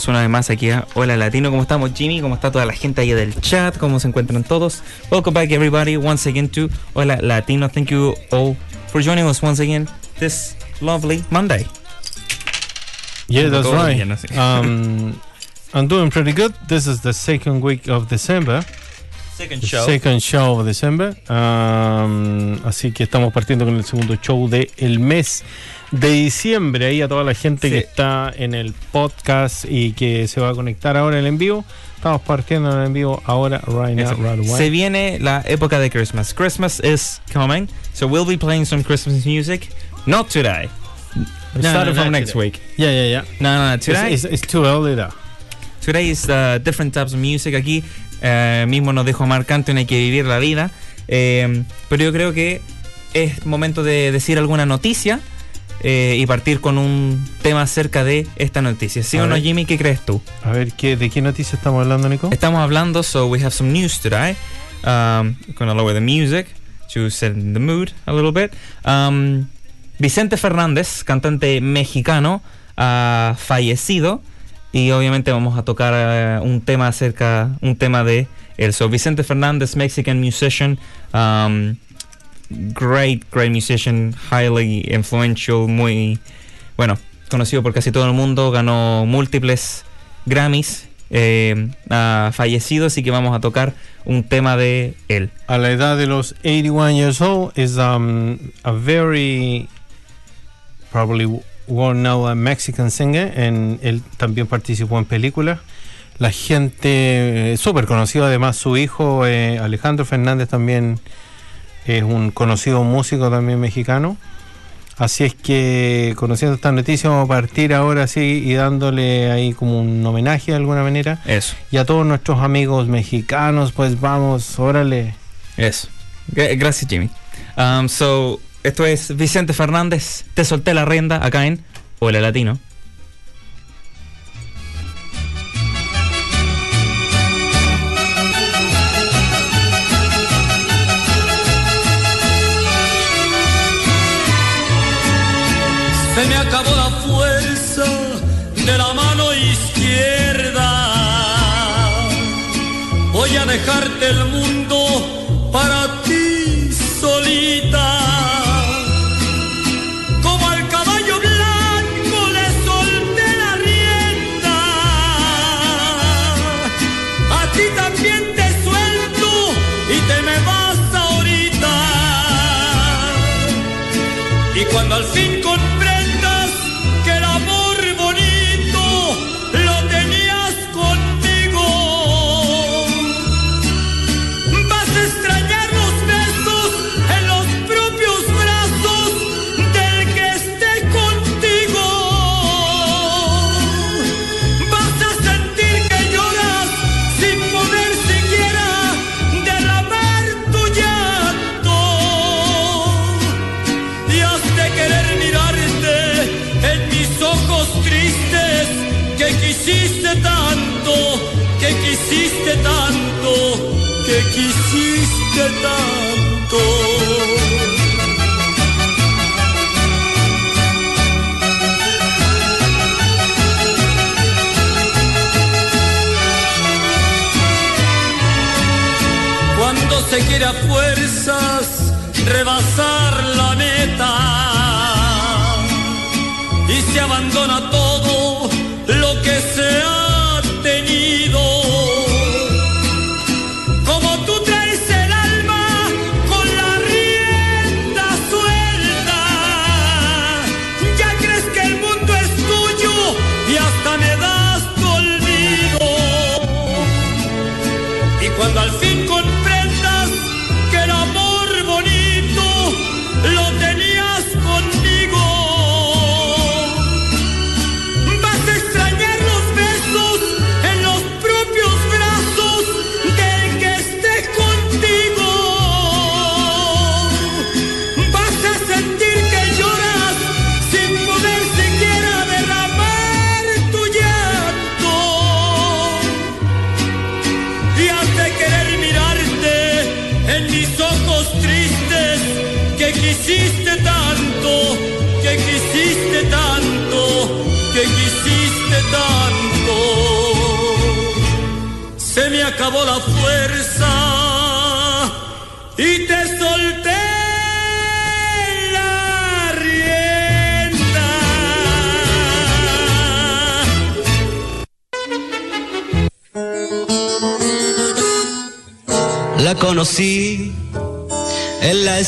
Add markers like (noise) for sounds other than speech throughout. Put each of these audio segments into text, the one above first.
Todos una vez más aquí a Hola Latino. ¿Cómo estamos, Jimmy? ¿Cómo está toda la gente ahí del chat? ¿Cómo se encuentran todos? Welcome back, everybody, once again to Hola Latino. Thank you all for joining us once again this lovely Monday. Yeah, that's right. Um, I'm doing pretty good. This is the second week of December. Second the Second show of December. Um, así que estamos partiendo con el segundo show del el mes de diciembre. Ahí a toda la gente que Sí. está en el podcast y que se va a conectar ahora en el en vivo. Estamos partiendo en el en vivo ahora, right now, right away. Se viene la época de Christmas. Christmas is coming, so we'll be playing some Christmas music. Not today. No, Starting no, from not next today. week. Yeah, yeah, yeah. No, no, no. It's, Today, it's, it's too early though. Today is uh, different types of music. Aquí eh, mismo nos dijo Marc Anthony hay que vivir la vida. Eh, pero yo creo que es momento de decir alguna noticia eh, y partir con un tema acerca de esta noticia. ¿Sí A o no, ver. Jimmy? ¿Qué crees tú? A ver, ¿qué, ¿de qué noticia estamos hablando, Nico? Estamos hablando, so we have some news today. Um, gonna lower the music to set the mood a little bit. Um, Vicente Fernández, cantante mexicano, ha fallecido y obviamente vamos a tocar eh, un tema acerca, un tema de él. So Vicente Fernández, Mexican musician, um, great, great musician, highly influential, muy, bueno, conocido por casi todo el mundo, ganó múltiples Grammys, eh, ha fallecido, así que vamos a tocar un tema de él. a la edad de los 81 years old is um, a very probably well known Mexican singer and él también participó en películas la gente eh, súper conocido además su hijo eh, Alejandro Fernández también es un conocido músico también mexicano así es que conociendo esta noticia vamos a partir ahora sí y dándole ahí como un homenaje de alguna manera Eso, y a todos nuestros amigos mexicanos pues vamos órale eso. Gra- Gracias, Jimmy. Um, so, esto es Vicente Fernández, te solté la rienda acá en Hola Latino. Dejarte el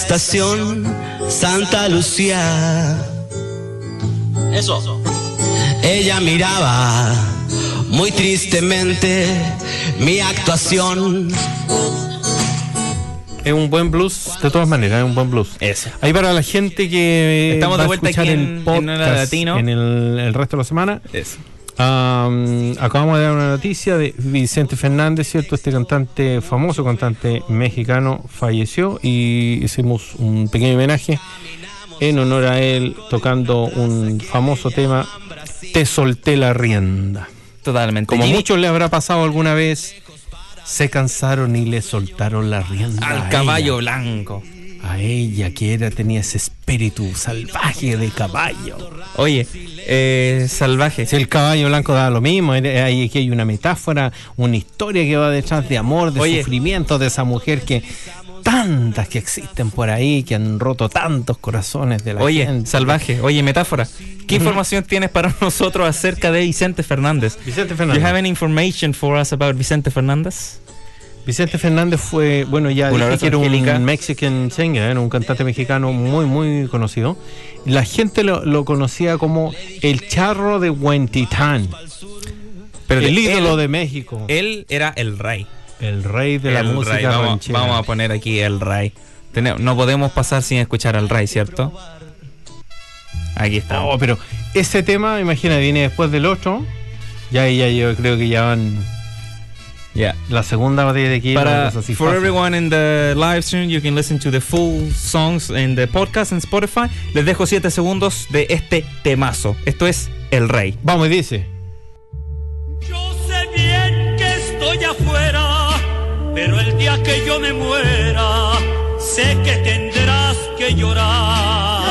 estación Santa Lucía. Eso. Ella miraba muy tristemente mi actuación. Es un buen blues, de todas maneras, es un buen blues. Eso. Ahí para la gente que Estamos va de a vuelta escuchar aquí el en- en podcast Latino. en el, el resto de la semana. Eso. Am, acabamos de dar una noticia de Vicente Fernández, ¿cierto? Este cantante, famoso cantante mexicano, falleció y hicimos un pequeño homenaje en honor a él tocando un famoso tema, Te solté la rienda. Totalmente. Como Jimmy, muchos le habrá pasado alguna vez, se cansaron y le soltaron la rienda. a al ella. caballo blanco. A ella, que era, tenía ese espíritu salvaje de caballo. Oye, eh, salvaje. Si el caballo blanco da lo mismo, ahí aquí hay una metáfora, una historia que va detrás de amor, de Oye. sufrimiento de esa mujer que tantas que existen por ahí, que han roto tantos corazones de la Oye, gente. salvaje. Oye, metáfora. ¿Qué información tienes para (laughs) nosotros acerca de Vicente Fernández? Vicente Do you Fernández. have any information for us about Vicente Fernández? Vicente Fernández fue, bueno, ya Un dije que era Angélica. un Mexican singer, era un cantante mexicano muy, muy conocido. La gente lo, lo conocía como el charro de Huentitán, Pero el ídolo él, de México, Él era el rey. el rey de la El música rey. Vamos, ranchera. vamos a poner aquí el rey. No podemos pasar sin escuchar al rey, ¿cierto? Aquí está. Oh, pero ese tema, imagina, viene después del otro. Ya, ya, yo creo que ya van Yeah. la segunda batalla de aquí. Para, así for fácil. everyone in the live stream, you can listen to the full songs in the podcast en Spotify. Les dejo 7 segundos de este temazo. Esto es El Rey. Vamos, y dice. Yo sé bien que estoy afuera, pero el día que yo me muera, sé que tendrás que llorar.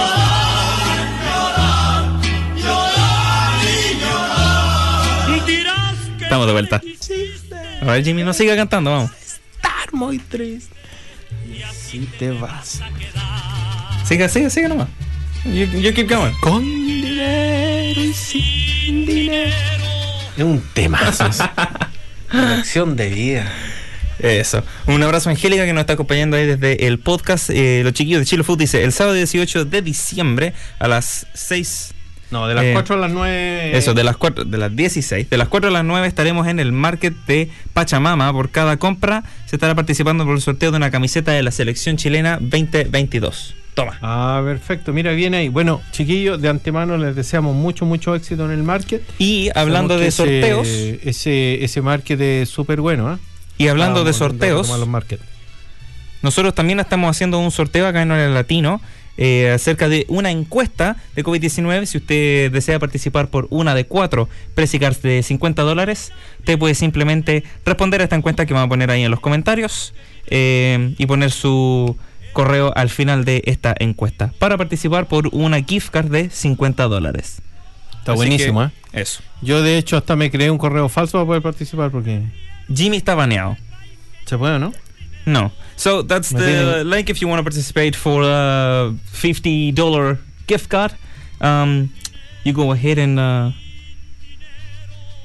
Dirás que Estamos de vuelta. A ver, Jimmy, no siga cantando, vamos. Estar muy triste. Si te vas. Siga, siga, siga nomás. You, you keep going. Con dinero y sin dinero. Es un temazo. (laughs) Lección de vida. Eso. Un abrazo a Angélica que nos está acompañando ahí desde el podcast. Eh, los chiquillos de Chilo Food dice, el sábado 18 de diciembre a las 6 No, de las Eh, 4 a las 9. Eso, de las 4, de las 16. De las 4 a las 9 estaremos en el market de Pachamama. Por cada compra se estará participando por el sorteo de una camiseta de la selección chilena 2022. Toma. Ah, perfecto. Mira, viene ahí. Bueno, chiquillos, de antemano les deseamos mucho, mucho éxito en el market. Y hablando de sorteos, Ese, ese, ese market es súper bueno, ¿ah? y hablando de sorteos, nosotros también estamos haciendo un sorteo acá en Hora Latino eh, acerca de una encuesta de COVID-19. Si usted desea participar por una de cuatro Precicards de 50 dólares, usted puede simplemente responder a esta encuesta que vamos a poner ahí en los comentarios eh, y poner su correo al final de esta encuesta para participar por una gift card de 50 dólares. Está Así buenísimo, ¿eh? Eso. Yo, de hecho, hasta me creé un correo falso para poder participar porque Jimmy está baneado. se puede, ¿no? No. So that's the link if you want to participate for a fifty dollar gift card. Um, you go ahead and uh,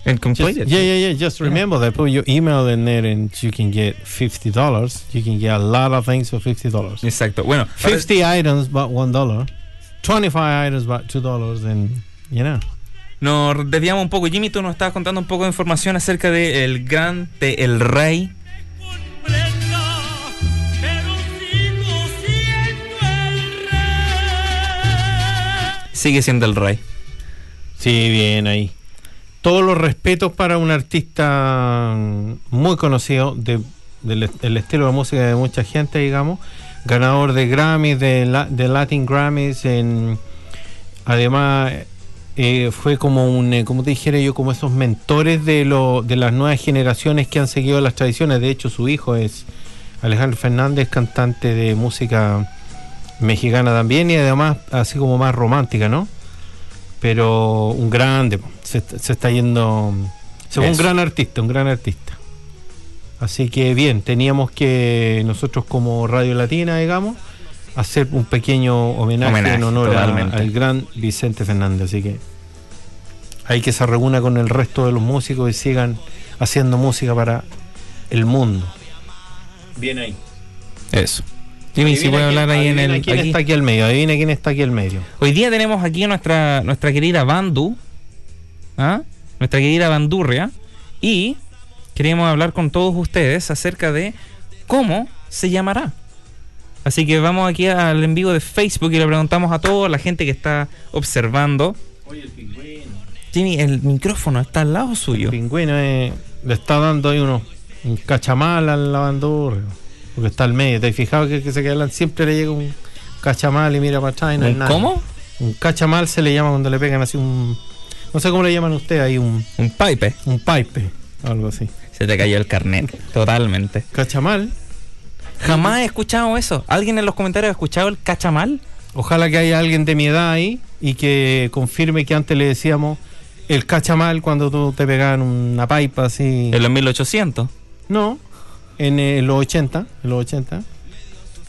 and complete Just, it. yeah, yeah, yeah. Just remember that. Put your email in there and you can get fifty dollars. You can get a lot of things for fifty dollars. Exacto. Bueno, ahora- Fifty items, but one dollar. Twenty-five items, but two dollars, and you know. nos desviamos un poco. Jimmy, tú nos estabas contando un poco de información acerca del gran, de el rey sigue siendo el rey. Sí, bien ahí. Todos los respetos para un artista muy conocido de, del el estilo de música de mucha gente, digamos. Ganador de Grammys, de, de Latin Grammys. En, además, eh, fue como un, eh, como te dijera yo, como esos mentores de, lo, de las nuevas generaciones que han seguido las tradiciones. De hecho, su hijo es Alejandro Fernández, cantante de música mexicana también y además así como más romántica, ¿no? Pero un grande, se, se está yendo, un gran artista, un gran artista. Así que bien, teníamos que nosotros como Radio Latina, digamos, hacer un pequeño homenaje, Homenaje, en honor a- al gran Vicente Fernández. Así que hay que se reúna con el resto de los músicos y sigan haciendo música para el mundo. Bien ahí. Eso. Jimmy, si puede hablar ahí en el. ¿Quién aquí. está aquí al medio? Adivina quién está aquí al medio. Hoy día tenemos aquí a nuestra, nuestra querida Bandu, ¿ah? nuestra querida Bandurria, y queremos hablar con todos ustedes acerca de cómo se llamará. Así que vamos aquí al en vivo de Facebook y le preguntamos a toda la gente que está observando. Jimmy, el micrófono está al lado suyo. El pingüino eh, le está dando ahí uno, un cachamal al lavandurrio. Porque está al medio. ¿Te has fijado que, que se quedan siempre le llega un cachamal y mira para atrás y no hay ¿Un nada? ¿Cómo? Un cachamal se le llama cuando le pegan así un. No sé cómo le llaman ustedes ahí, un, Un pipe. un pipe. Algo así. Se te cayó el carnet. Totalmente. Cachamal. Jamás he escuchado eso. ¿Alguien en los comentarios ha escuchado el cachamal? Ojalá que haya alguien de mi edad ahí y que confirme que antes le decíamos el cachamal cuando tú te pegaban una pipa así. En los 1800. No, en eh, los 80, en los 80.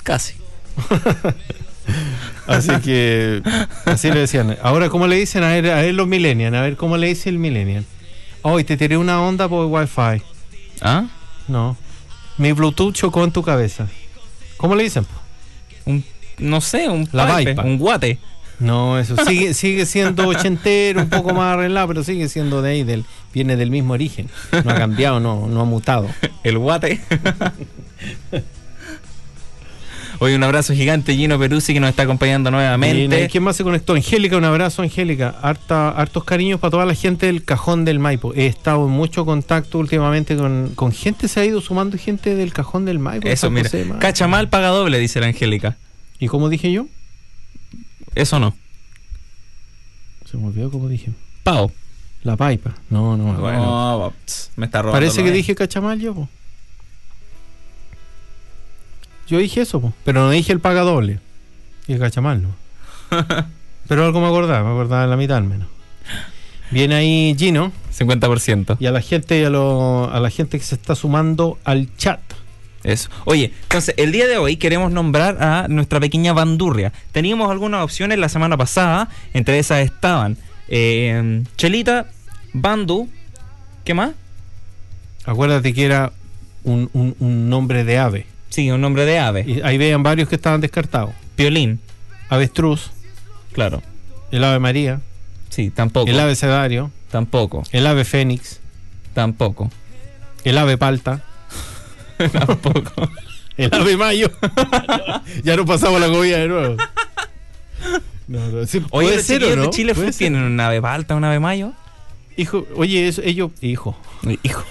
Casi. (laughs) Así que así le decían. Ahora, ¿cómo le dicen? A ver, a ver los millennials, a ver cómo le dice el millennial. Hoy te tiré una onda por Wi-Fi. ¿Ah? No. Mi Bluetooth chocó en tu cabeza. ¿Cómo le dicen? Un, no sé, un La pipe, un guate. No, eso sigue, (laughs) sigue siendo ochentero, un poco más arreglado, pero sigue siendo de ahí, del, viene del mismo origen. No ha cambiado, no, no ha mutado. El guate. Hoy un abrazo gigante Gino Peruzzi que nos está acompañando nuevamente. ¿Quién más se conectó? Angélica, un abrazo, Angélica. Harta, hartos cariños para toda la gente del cajón del Maipo. He estado en mucho contacto últimamente con, con gente, se ha ido sumando gente del cajón del Maipo. Eso, mira. Cachamal paga doble, dice la Angélica. ¿Y cómo dije yo? Eso no. Se me olvidó cómo dije. Pau. La Paipa. No, no, bueno. No, pss, me está robando. Parece que dije cachamal yo, po. Yo dije eso, po. pero no dije el paga doble. Dije cachamal, no. (laughs) pero algo me acordaba, me acordaba de la mitad al menos. Viene ahí Gino 50%. y a la gente y a, lo- a la gente que se está sumando al chat. Eso. Oye, entonces, el día de hoy queremos nombrar a nuestra pequeña bandurria. Teníamos algunas opciones la semana pasada. Entre esas estaban eh, Chelita, Bandu. ¿Qué más? Acuérdate que era un, un- un nombre de ave. Sí, un nombre de ave. Y ahí vean varios que estaban descartados. Piolín. Avestruz, Claro. el ave María, Sí, tampoco. el ave Cedario, Tampoco. el ave Fénix, Tampoco. el ave Palta. (laughs) tampoco. El ave Mayo. (laughs) ya no pasamos la comida de nuevo. No, no, sí, Oye, puede ser o no. de Chile Puede Food ser. tienen una ave palta, una ave mayo. Hijo, oye, eso, ellos, hijo, Hijo.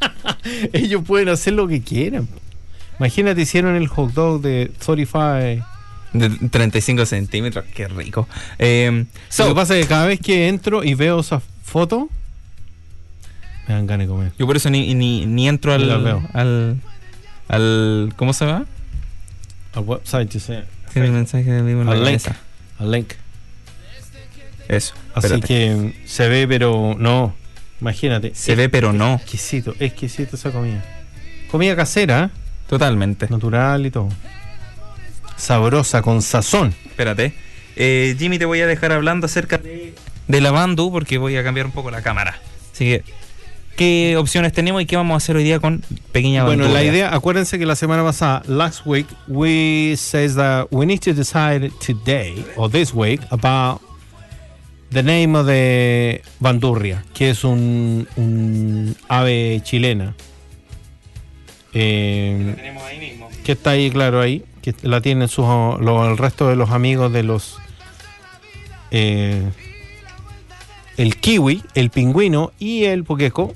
(laughs) ellos pueden hacer lo que quieran. Imagínate, hicieron el hot dog de 35. De 35 centímetros, qué rico. Eh, so, lo que pasa es que cada vez que entro y veo esas fotos, me dan ganas de comer. yo por eso ni, ni, ni entro al, al. ¿Cómo se llama? Al website, yo sé. Tiene el mensaje de vivo en la Al link. Al link. Eso. Así espérate. que se ve, pero no. Imagínate. Se ve, pero no. Exquisito, exquisito esa comida. Comida casera, ¿eh? Totalmente. natural y todo. Sabrosa, con sazón. Espérate. Eh, Jimmy, te voy a dejar hablando acerca de, de la Bandu porque voy a cambiar un poco la cámara. Así que, ¿qué opciones tenemos y qué vamos a hacer hoy día con Pequeña Bueno, Bandurria? la idea, acuérdense que la semana pasada, last week, we says that we need to decide today or this week about the name of the bandurria, que es un, un ave chilena. Eh, tenemos ahí mismo. que está ahí, claro, ahí, que la tienen sus, los, el resto de los amigos de los eh, el kiwi, el pingüino y el poqueco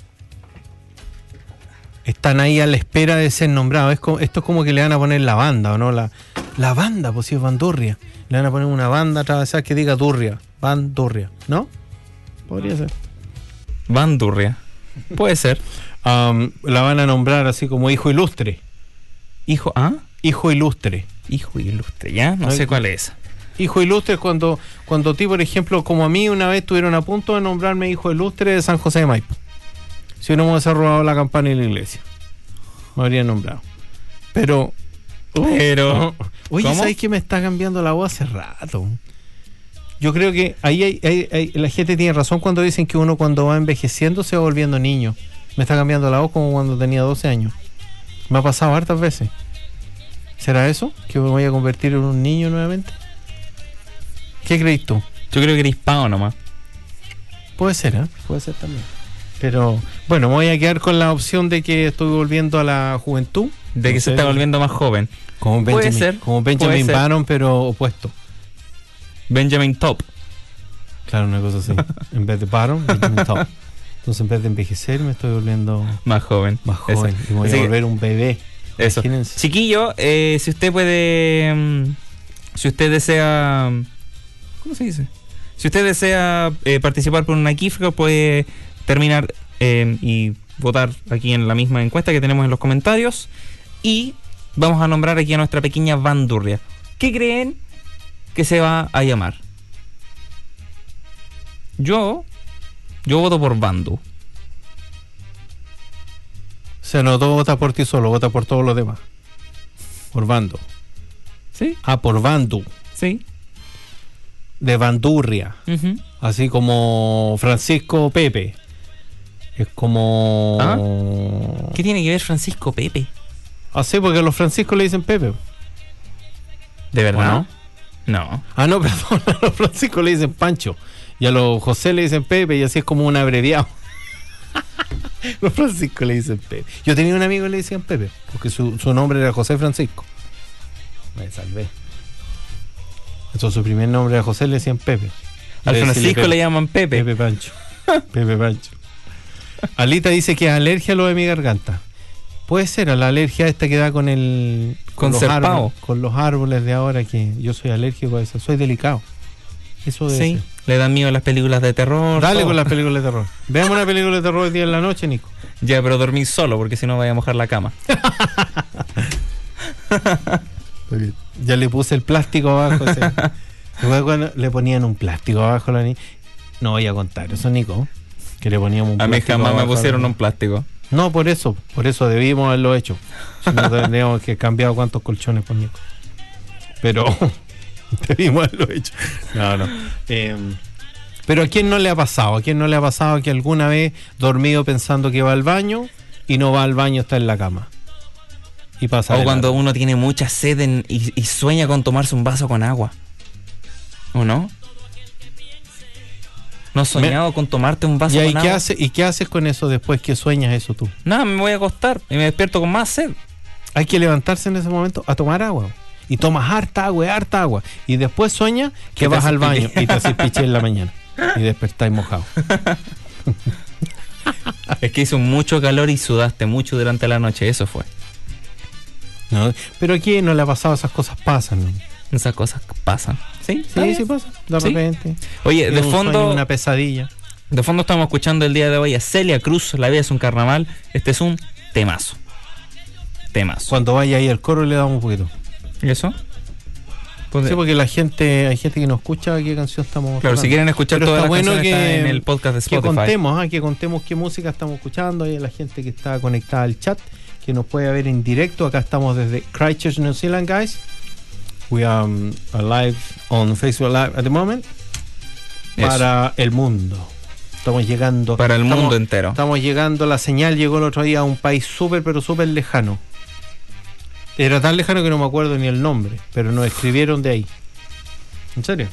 están ahí a la espera de ser nombrados. Es como- esto es como que le van a poner la banda, ¿o no? La, la banda, pues si es bandurria. Le van a poner una banda atravesada que diga durria. Bandurria, ¿no? Podría ser. Bandurria. Puede ser. La van a nombrar así como hijo ilustre. Hijo, ¿ah? Hijo ilustre. Hijo ilustre, ¿ya? No sé cuál es. Hijo ilustre cuando, cuando a ti, por ejemplo, como a mí una vez estuvieron a punto de nombrarme hijo ilustre de San José de Maipo. Si no me hubiese robado la campana y la iglesia. Me habrían nombrado. Pero... Pero- Oye, ¿Cómo? ¿sabes que me está cambiando la voz hace rato? Yo creo que ahí hay- hay- hay- la gente tiene razón cuando dicen que uno cuando va envejeciendo se va volviendo niño. Me está cambiando la voz como cuando tenía 12 años. Me ha pasado hartas veces. ¿Será eso? ¿Que me voy a convertir en un niño nuevamente? ¿Qué crees tú? Yo creo que eres pao nomás. Puede ser, ¿eh? Puede ser también. Pero bueno, me voy a quedar con la opción de que estoy volviendo a la juventud. De que No se sé. está volviendo más joven. Como Puede Benjamin, ser, como puede Benjamin ser. Pero opuesto. Benjamin Top. Claro, una cosa así. (laughs) en vez de Button, Benjamin Top. Entonces, en vez de envejecer, me estoy volviendo Más joven. más Eso. joven. Y me voy Así a que- volver un bebé. Eso. Imagínense. Chiquillo, eh, si usted puede. mm, Si usted desea. ¿Cómo se dice? Si usted desea eh, participar por una kifra, puede terminar eh, y votar aquí en la misma encuesta que tenemos en los comentarios. Y vamos a nombrar aquí a nuestra pequeña bandurria. ¿Qué creen que se va a llamar? Yo. Yo voto por Bandu. O sea, no todo vota por ti solo, vota por todos los demás. Por bando. ¿Sí? Ah, por bandu. Sí. De bandurria. Así como Francisco Pepe. Es como. ¿Ah? ¿Qué tiene que ver Francisco Pepe? Así porque los franciscos le dicen Pepe. ¿De verdad? ¿O No. Ah, no, (laughs) perdón. A los franciscos le dicen Pancho. Y a los José le dicen Pepe. Y así es como un abreviado. (laughs) los franciscos le dicen Pepe. Yo tenía un amigo que le decían Pepe. Porque su, su nombre era José Francisco. Me salvé. Entonces su primer nombre era José, le decían Pepe. Al De Francisco Pepe. le llaman Pepe. Pepe Pancho. (laughs) Pepe Pancho. Alita dice que es alergia a lo de mi garganta. Puede ser, a la alergia esta que da con el. Con los árboles, con los árboles de ahora, que yo soy alérgico a eso. Soy delicado. Eso debe Sí, ser. le dan miedo a las películas de terror. Dale todo. con las (laughs) películas de terror. Veamos una película de terror hoy día en la noche, Nico. Ya, pero dormir solo, porque si no vaya a mojar la cama. (laughs) Ya le puse el plástico abajo. ese. Después (laughs) cuando le ponían un plástico abajo a la niña. No voy a contar eso, Nico. Que le poníamos un A mí plástico jamás me abajo a la pusieron un plástico. No, por eso, por eso debimos haberlo hecho. Si no (laughs) tendríamos que cambiar cuántos colchones por Nico. Pero (laughs) debimos haberlo hecho. No, no. Eh, pero a quién no le ha pasado, a quién no le ha pasado que alguna vez dormido pensando que va al baño y no va al baño, está en la cama. Y. O cuando uno tiene mucha sed en- y, y sueña con tomarse un vaso con agua. ¿O no? ¿No has soñado con tomarte un vaso ¿Y, con qué agua? hace, ¿Y qué haces con eso después que sueñas eso tú? Nada, me voy a acostar y me despierto con más sed. Hay que levantarse en ese momento a tomar agua. Y tomas harta agua, y harta agua. Y después sueñas que vas al baño y te haces piche en la mañana. Y despertáis mojado. (laughs) Es que hizo mucho calor y sudaste mucho durante la noche, eso fue. ¿No? Pero aquí no le ha pasado, esas cosas pasan. ¿no? Esas cosas pasan. Sí, Sí, sí pasa. De Sí. repente. Oye, de sueño, fondo, una pesadilla. de fondo estamos escuchando el día de hoy a Celia Cruz, La vida es un carnaval. Este es un temazo. Temazo. Cuando vaya ahí al coro le damos un poquito. ¿Y eso? Pues, Sí, porque la gente, hay gente que nos escucha qué canción estamos claro, si quieren escuchar Pero todas está las bueno que- está en el podcast de que Spotify. contemos, ah, que contemos qué música estamos escuchando y la gente que está conectada al chat, que nos puede ver en directo. Acá estamos desde Christchurch, New Zealand, guys. We are um, live on Facebook Live at the moment. Eso. Para el mundo. Estamos llegando. Para el estamos- mundo entero. Estamos llegando, la señal llegó el otro día a un país súper, pero súper lejano. Era tan lejano que no me acuerdo ni el nombre, pero nos escribieron de ahí. ¿En serio?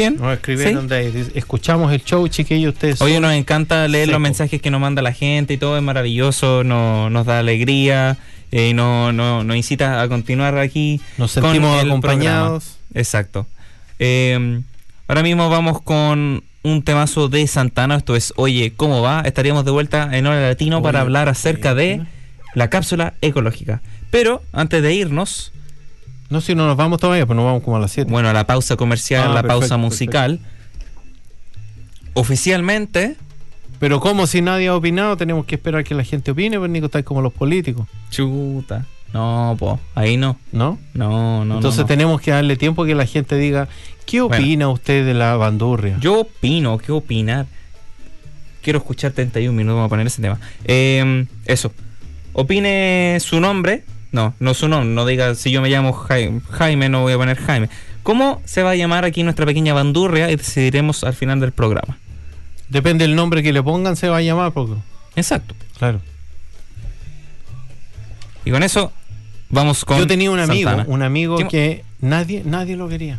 Bien. Nos escribieron Sí. de ahí. Dice, Escuchamos el show, chiquillos, ustedes. Oye, son- nos encanta leer Seco. los mensajes que nos manda la gente y todo, es maravilloso, no- nos da alegría eh, y no- no- nos incita a continuar aquí. Nos sentimos acompañados. programa. Exacto. Eh, Ahora mismo vamos con un temazo de Santana. Esto es Oye, ¿cómo va? Estaríamos de vuelta en Hora Latino para hablar acerca de la cápsula ecológica. Pero antes de irnos, No, si no nos vamos todavía, pues nos vamos como a las 7. bueno, a la pausa comercial, Ah, la perfecto, pausa musical. Oficialmente, Pero como si nadie ha opinado, tenemos que esperar que la gente opine, pues Nico, está como los políticos, chuta. No, po, ahí no. ¿no? No, no. Entonces no, no. tenemos que darle tiempo a que la gente diga, ¿qué Bueno. opina usted de la bandurria? Yo opino, ¿qué opinar? Quiero escuchar 31 minutos, vamos a poner ese tema. Eh, eso. Opine su nombre. No, no su nombre. No diga si yo me llamo Jaime, Jaime, no voy a poner Jaime. ¿Cómo se va a llamar aquí nuestra pequeña bandurria? Y decidiremos al final del programa. Depende del nombre que le pongan, se va a llamar, porque, Exacto. claro. Y con eso, vamos con. Yo tenía un amigo, Santana. un amigo ¿Qué- que nadie, nadie lo quería.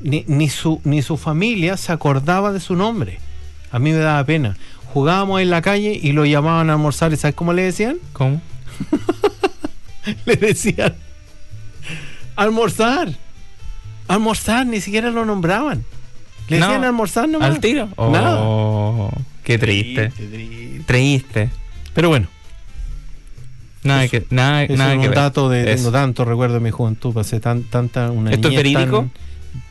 Ni, ni su, ni su familia se acordaba de su nombre. A mí me daba pena. Jugábamos en la calle y lo llamaban a almorzar. ¿Y sabes cómo le decían? ¿Cómo? (laughs) (laughs) Le decían almorzar. Almorzar, ni siquiera lo nombraban. Le No, decían almorzar nomás. ¿Al tiro? Oh, Nada. Qué triste. triste. Triste. Pero bueno, Nada Eso- que, nada, es nada un que ver. dato de Eso. tengo tanto recuerdo de mi juventud, pasé tan, tanta una ¿Esto es tan- verídico?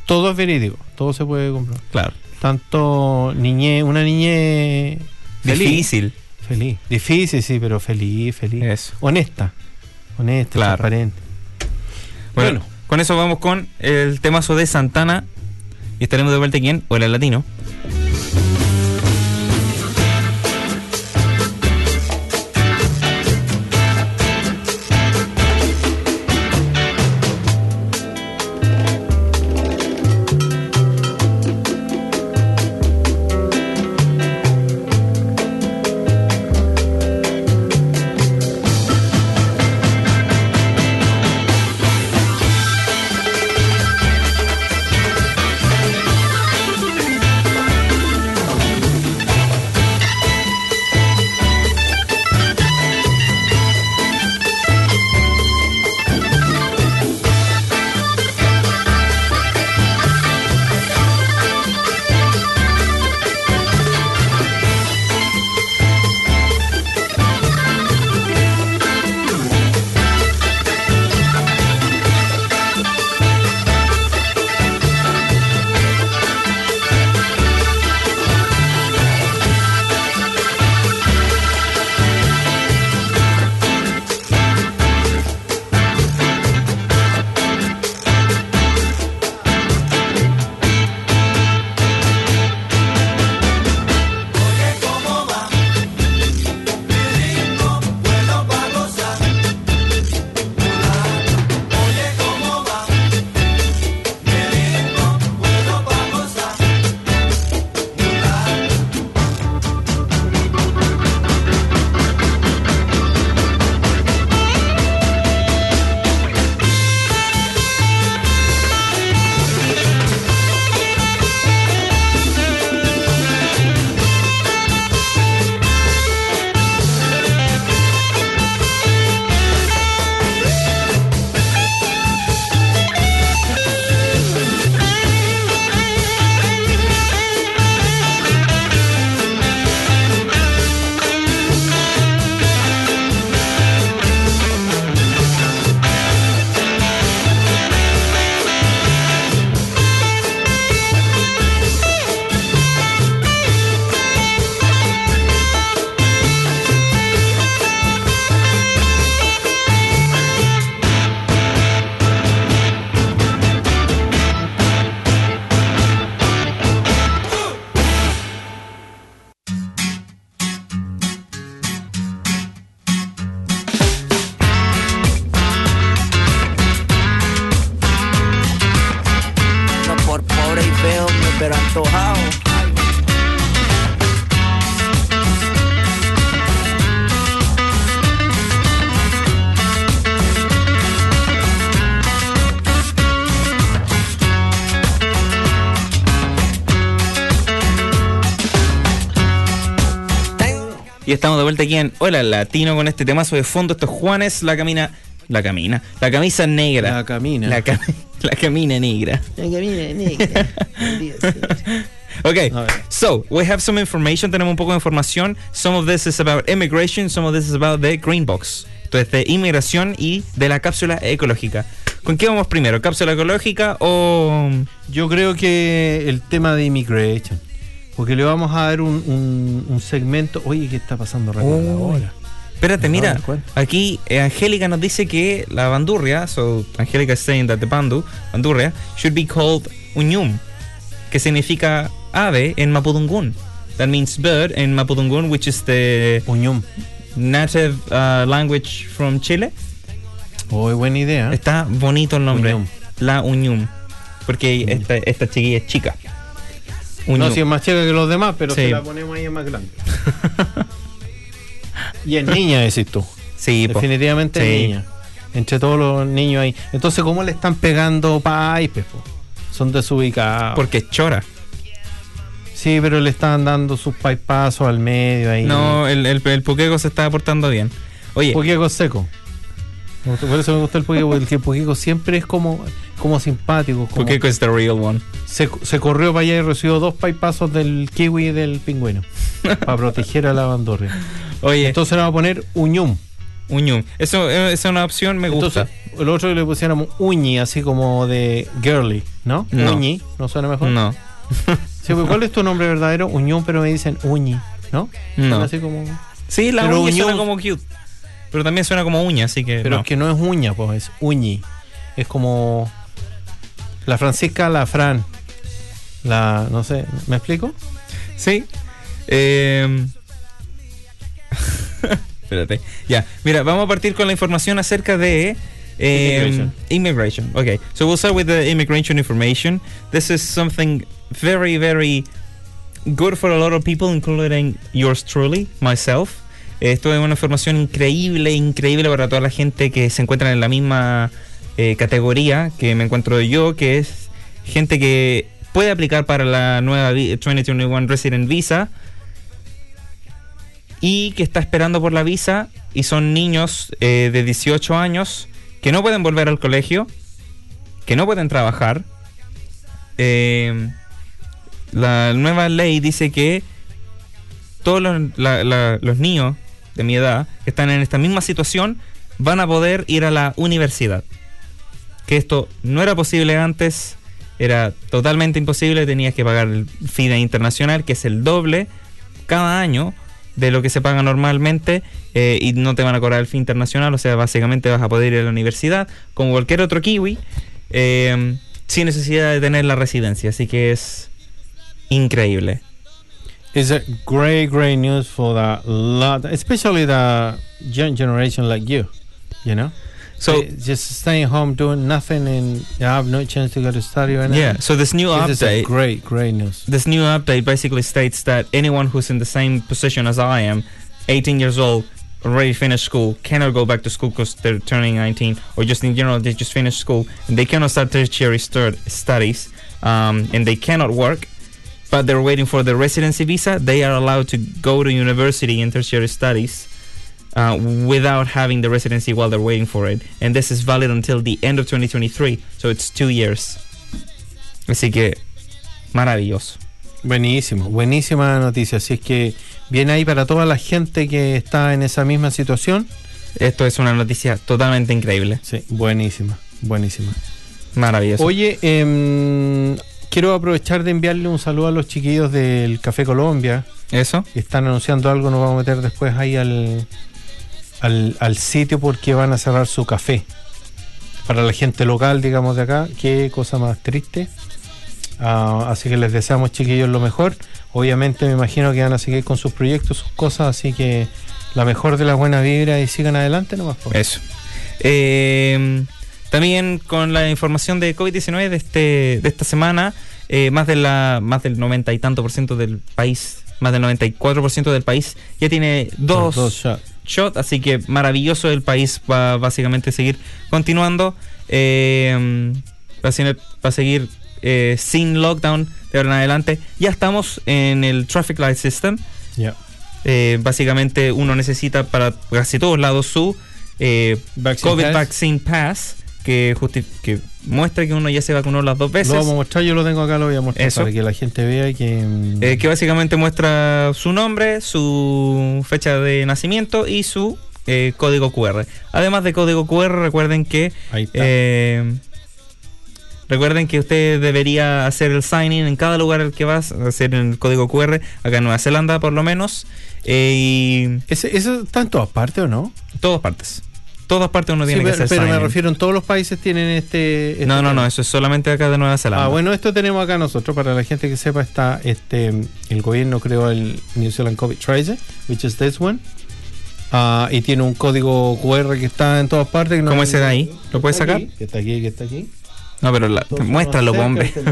todo es verídico, todo se puede comprar. Claro. Tanto niñez, una niñez feliz. Difícil. Feliz. Difícil, sí, pero feliz, feliz. Eso. Honesta. Honesta, Claro. transparente. Bueno, Bueno. con eso vamos con el temazo de Santana. Y estaremos de vuelta aquí en Hola Latino. Vuelta aquí en Hola Latino con este temazo de fondo. Esto es Juanes, la camina La camina. La camisa negra. La camina. La, cam- (laughs) la camina negra. La camina negra. (laughs) Okay, so we have some information. Tenemos un poco de información. Some of this is about immigration, some of this is about the green box. Entonces, de inmigración y de la cápsula ecológica. ¿Con qué vamos primero? ¿Cápsula ecológica o.? Yo creo que el tema de immigration. Porque le vamos a dar un, un- un segmento. Oye, ¿qué está pasando ahora? Espérate, mira, aquí eh, Angélica nos dice que la bandurria, so Angélica is saying that the bandu, bandurria, should be called uñum, que significa ave en Mapudungun. That means bird in Mapudungun, which is the Uñum. native uh, language from Chile. Oh, buena idea. Está bonito el nombre. Uñum. La uñum. Porque esta, esta chiquilla es chica. No, si es más chica que los demás, pero Sí. si la ponemos ahí es más grande. (laughs) y es niña, decís tú. sí. Definitivamente Sí. es niña. Entre todos los niños ahí. Entonces, ¿cómo le están pegando paipes? po? Son desubicados. Porque es chora. Sí, pero le están dando sus paipazos al medio ahí. No, el, el, el Puqueco se está portando bien. Oye, Poqueco seco. Por eso me gusta el poqueco, porque el poqueco siempre es como, como simpático. como- is the real one. se, se corrió para allá y recibió dos paipazos del kiwi y del pingüino. (laughs) para proteger a la bandorria. Oye, Entonces le vamos a poner uñum. uñum. Eso eh, es una opción, me gusta. Entonces, el otro le pusiéramos uñi, así como de girly, ¿no? No. Uñi, ¿no suena mejor? no, (laughs) Sí, pues, ¿Cuál es tu nombre verdadero? Uñum, pero me dicen uñi, ¿no? Así como... Sí, la Pero uñum- suena como cute. Pero también suena como uña, así que. Pero no. es que no es uña, pues es uñi. Es como la Francisca, la Fran. La, no sé, ¿me explico? Sí. Eh... (laughs) Espérate. Ya, mira, vamos a partir con la información acerca de eh, Immigration. immigration. Okay, so we'll start with the immigration information. This is something very, very good for a lot of people, including yours truly, myself. Esto es una información increíble, increíble para toda la gente que se encuentra en la misma eh, categoría que me encuentro yo, que es gente que puede aplicar para la nueva vi- 2021 Resident Visa y que está esperando por la visa y son niños eh, de 18 años que no pueden volver al colegio, que no pueden trabajar. Eh, la nueva ley dice que todos los, la- la- los niños de mi edad que están en esta misma situación van a poder ir a la universidad. Que esto no era posible antes, era totalmente imposible, tenías que pagar el FIDE internacional, que es el doble cada año de lo que se paga normalmente eh, y no te van a cobrar el FIDE internacional, o sea, básicamente vas a poder ir a la universidad como cualquier otro kiwi eh, sin necesidad de tener la residencia, así que es increíble. It's a great, great news for the lot, especially the young generation like you, you know? So Eh, just staying home doing nothing and you have no chance to go to study or anything. yeah, so this new This is a update great, great news. this new update basically states that anyone who's in the same position as I am, 18 years old, already finished school, cannot go back to school because they're turning 19, or just in general they just finished school and they cannot start tertiary stud- studies, um, and they cannot work, but they're waiting for the residency visa. They are allowed to go to university and tertiary studies. Uh, without having the residency while they're waiting for it, and this is valid until the end of 2023, so it's two years. Así que maravilloso. Buenísimo, buenísima noticia. Así es que viene ahí para toda la gente que está en esa misma situación. Esto es una noticia totalmente increíble. Sí, buenísima, buenísima. Maravilloso. Oye, em, quiero aprovechar de enviarle un saludo a los chiquillos del Café Colombia. ¿Eso? están anunciando algo, nos vamos a meter después ahí al, al, al sitio porque van a cerrar su café. Para la gente local, digamos, de acá, qué cosa más triste. Ah, así que les deseamos, chiquillos, lo mejor. Obviamente me imagino que van a seguir con sus proyectos, sus cosas, así que la mejor de la buena vibra y sigan adelante nomás. po. Eso. Eh, también con la información de COVID-19 de, este, de esta semana, eh, más, de la, más del 90 y tanto por ciento del país, más del 94% del país ya tiene dos, Dos shots. shots, así que maravilloso. El país va básicamente a seguir continuando. eh, va, a seguir, va a seguir eh, sin lockdown de ahora en adelante. Ya estamos en el Traffic Light System. Ya. Eh, básicamente uno necesita para casi todos lados su eh, Vaccine COVID Pass. Vaccine Pass, que, que muestra que uno ya se vacunó las dos veces. Lo vamos a mostrar, yo lo tengo acá, lo voy a mostrar Eso. para que la gente vea que... mm, Eh, que básicamente muestra su nombre, su fecha de nacimiento y su eh, código QR. Además de código QR, recuerden que eh, recuerden que usted debería hacer el sign in en cada lugar al que vas, hacer el código QR, acá en Nueva Zelanda por lo menos, eh, y ¿Ese- ¿Eso está en todas partes o no? todas partes. Todas partes uno Sí, tiene pero, que hacer pero me refiero, en todos los países tienen este... este No, no, no, eso es solamente acá de Nueva Zelanda. Ah, bueno, esto tenemos acá nosotros, para la gente que sepa, está este el gobierno creó el New Zealand COVID Tracer, which is this one. Ah, y tiene un código QR que está en todas partes. no- ¿Cómo ese de ahí? ¿Lo puedes sacar? Que está aquí, que está aquí. No, pero la- muéstralo, hombre. (laughs)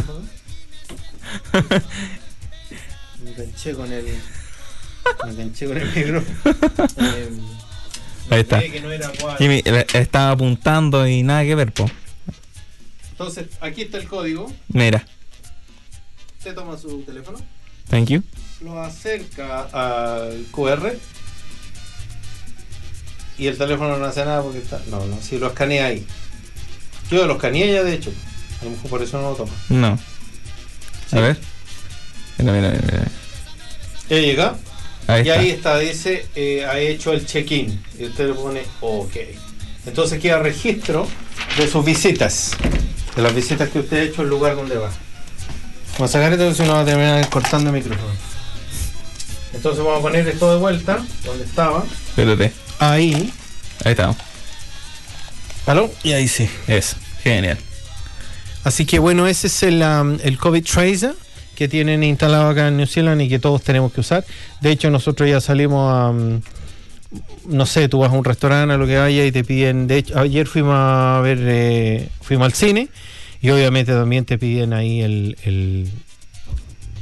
Me enganché con el. Me enganché con el micrófono. (laughs) Ahí está. no. Jimmy estaba apuntando y nada que ver, po. Entonces, aquí está el código. Mira, Usted toma su teléfono, thank you. lo acerca al QR. Y el teléfono no hace nada porque está. No, no, si lo escanea ahí. Yo lo escaneé ya, de hecho. A lo mejor por eso no lo toma. No. Sí. A ver. Mira, mira, mira, mira. Ya llega. Ahí y está. ahí está, dice, eh, ha hecho el check-in. Y usted le pone OK. Entonces queda registro de sus visitas. De las visitas que usted ha hecho al lugar donde va. Vamos a sacar esto si no va a terminar cortando el micrófono. Entonces vamos a poner esto de vuelta, donde estaba. Espérate. Ahí. Ahí estamos. ¿Aló? Y ahí sí. Eso. Genial. Así que bueno, ese es el, um, el COVID Tracer que tienen instalado acá en New Zealand y que todos tenemos que usar. De hecho, nosotros ya salimos a... um, no sé, tú vas a un restaurante, a lo que vaya y te piden... De hecho, ayer fuimos a ver... eh, fuimos al cine y obviamente también te piden ahí el... el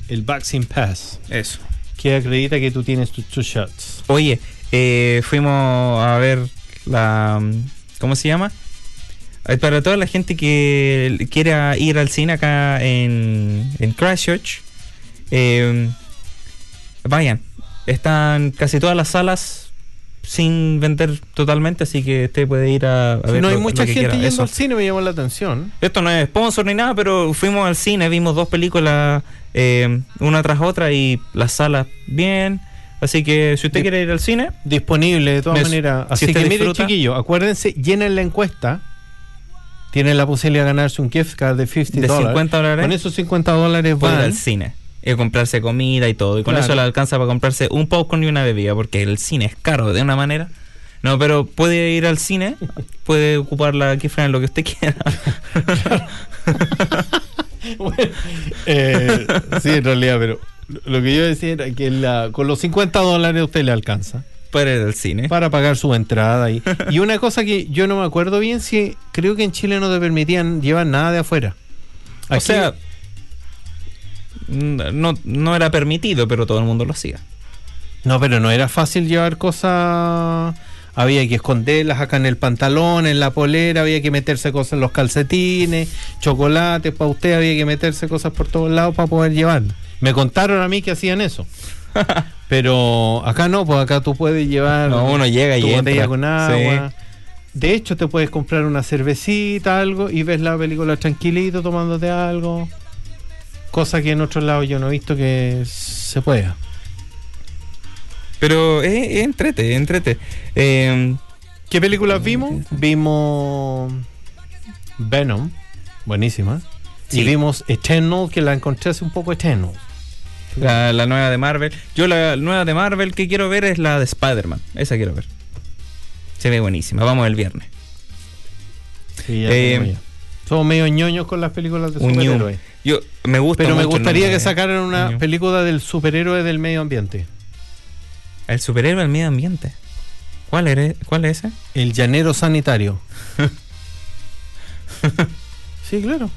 el Vaccine Pass, Eso. que acredita que tú tienes tus two shots. Oye, eh, fuimos a ver la. ¿Cómo se llama? Para toda la gente que quiera ir al cine acá en, en Christchurch, eh, vayan. Están casi todas las salas sin vender totalmente, así que usted puede ir a, a Si ver no hay lo- mucha lo que gente quiera. yendo Eso. al cine, me llamó la atención. Esto no es sponsor ni nada, pero fuimos al cine, vimos dos películas eh, una tras otra y las salas bien. Así que si usted Dip- quiere ir al cine, Disponible de todas maneras. si Así usted que miren, disfruta- chiquillos, acuérdense, llenen la encuesta. Tienen la posibilidad de ganarse un gift card de 50 de dólares. 50 dólares, Con esos 50 dólares van. al cine y comprarse comida y todo. Y con Claro. eso le alcanza para comprarse un popcorn y una bebida, porque el cine es caro de una manera. No, pero puede ir al cine, puede ocupar la kifra en lo que usted quiera. (laughs) Bueno, eh, sí, en realidad, pero lo que yo decía era que la- con los 50 dólares usted le alcanza puede ir al cine. para pagar su entrada. Y, y una cosa que yo no me acuerdo bien, si creo que en Chile no te permitían llevar nada de afuera. O sea, no, no era permitido, pero todo el mundo lo hacía. No, pero no era fácil llevar cosas. Había que esconderlas acá en el pantalón, en la polera, había que meterse cosas en los calcetines, chocolates para usted, había que meterse cosas por todos lados para poder llevar. Me contaron a mí que hacían eso. (laughs) Pero acá no, pues acá tú puedes llevar No, uno llega y entra. con agua. De hecho, te puedes comprar una cervecita, algo, y ves la película tranquilito tomándote algo. Cosa que en otros lados yo no he visto que se pueda. Pero es, es entrete, es entrete. Eh, ¿Qué películas vimos? Vimos Venom, buenísima. Sí. Y vimos Eternal, que la encontré hace un poco Eternal. La, la nueva de Marvel. Yo la nueva de Marvel que quiero ver es la de Spider-Man. Esa quiero ver. Se ve buenísima. Vamos el viernes. Sí, Eh. Somos medio ñoños con las películas de superhéroes. Yo me gusta Pero me gustaría que sacaran una película del superhéroe del medio ambiente. El superhéroe del medio ambiente. ¿Cuál, eres, ¿Cuál es ese? El llanero sanitario. (laughs) sí, claro.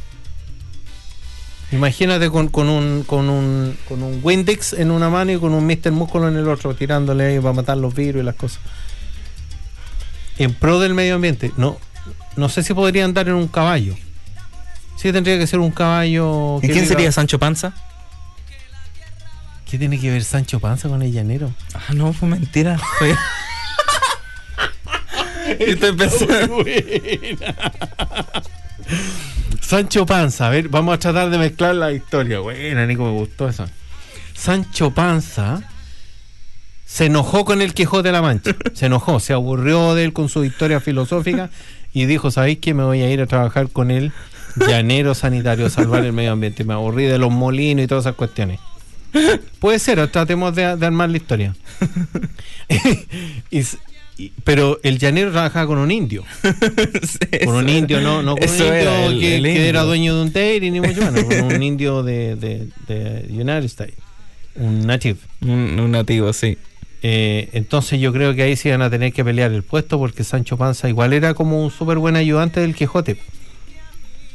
Imagínate con, con un con un con un Windex en una mano y con un Mr. Músculo en el otro, tirándole ahí para matar los virus y las cosas. En pro del medio ambiente. No, no sé si podría andar en un caballo. Sí, tendría que ser un caballo. ¿Y quién viva- sería Sancho Panza? ¿Qué tiene que ver Sancho Panza con el llanero? Ah, no, fue mentira. Fue- (laughs) estoy pensando. Sancho Panza, a ver, vamos a tratar de mezclar la historia. Buena, Nico, me gustó eso. Sancho Panza se enojó con el Quijote de la Mancha. Se enojó, se aburrió de él con su historia filosófica y dijo, ¿sabéis qué? Me voy a ir a trabajar con el llanero sanitario salvar el medio ambiente. Me aburrí de los molinos y todas esas cuestiones. Puede ser, tratemos de, de armar la historia. (laughs) Y y- pero el llanero trabajaba con un indio. (laughs) Con un indio, no, no con un indio era, el- que, el que indio. era dueño de un dairy, ni mucho menos. Con un (laughs) indio de, de, de United States. Un native. Un, un nativo, sí. Eh, entonces yo creo que ahí se iban a tener que pelear el puesto porque Sancho Panza igual era como un súper buen ayudante del Quijote.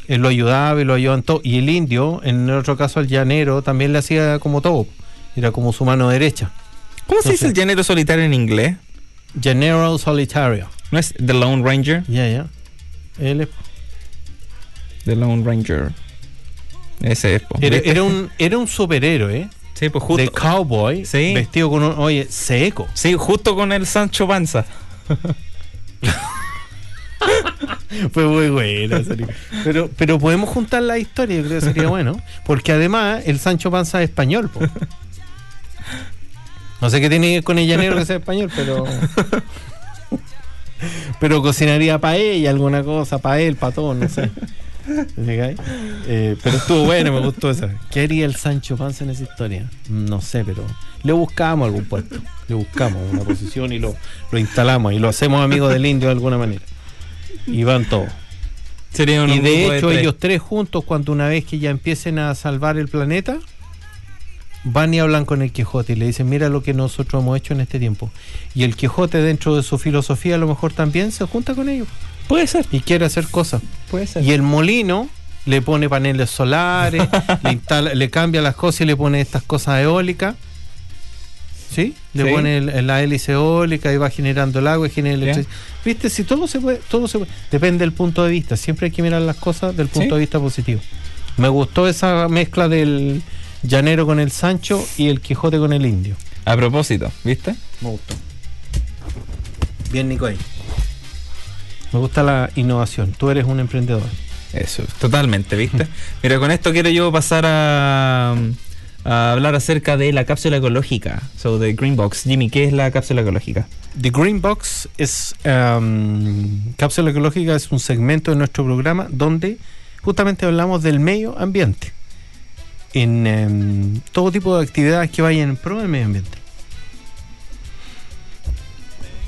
Él lo ayudaba y lo ayudaba en todo. Y el indio, en el otro caso el llanero, también le hacía como todo. Era como su mano derecha. ¿Cómo se dice el llanero solitario en inglés? General Solitario. ¿No es The Lone Ranger? Ya, ya. Él es- The Lone Ranger. Ese es. era, un, era un superhéroe Sí, pues de justo. cowboy Sí. vestido con un, oye, seco. Sí, justo con el Sancho Panza. (laughs) Fue muy buena. serio. Pero, pero podemos juntar la historia, yo creo que sería (laughs) bueno. Porque además el Sancho Panza es español. po. No sé qué tiene que ver con el llanero que sea español, pero. (laughs) Pero cocinaría para ella alguna cosa, para él, para todos, no sé. Eh, pero estuvo bueno, me gustó esa. ¿Qué haría el Sancho Panza en esa historia? No sé, pero le buscamos algún puesto. Le buscamos una posición y lo, lo instalamos y lo hacemos amigo del indio de alguna manera. Y van todos. Sería un Y de hecho ellos tres juntos, cuando una vez que ya empiecen a salvar el planeta, van y hablan con el Quijote y le dicen, mira lo que nosotros hemos hecho en este tiempo. Y el Quijote dentro de su filosofía a lo mejor también se junta con ellos Puede ser. y quiere hacer cosas. Puede ser. Y el molino le pone paneles solares, (laughs) le, instala- le cambia las cosas y le pone estas cosas eólicas. ¿Sí? Le Sí. pone el- la hélice eólica y va generando el agua y genera electricidad. ¿Viste? Si todo se puede, todo se puede. Depende del punto de vista. Siempre hay que mirar las cosas del punto Sí. de vista positivo. Me gustó esa mezcla del llanero con el Sancho y el Quijote con el indio. A propósito, ¿viste? Me gustó. Bien, Nico ahí. Me gusta la innovación. Tú eres un emprendedor. Eso, totalmente, ¿viste? (laughs) Mira, con esto quiero yo pasar a, a hablar acerca de la cápsula ecológica. So, the Green Box. Jimmy, ¿qué es la cápsula ecológica? The Green Box es um, cápsula ecológica es un segmento de nuestro programa donde justamente hablamos del medio ambiente en em, todo tipo de actividades que vayan en pro del medio ambiente.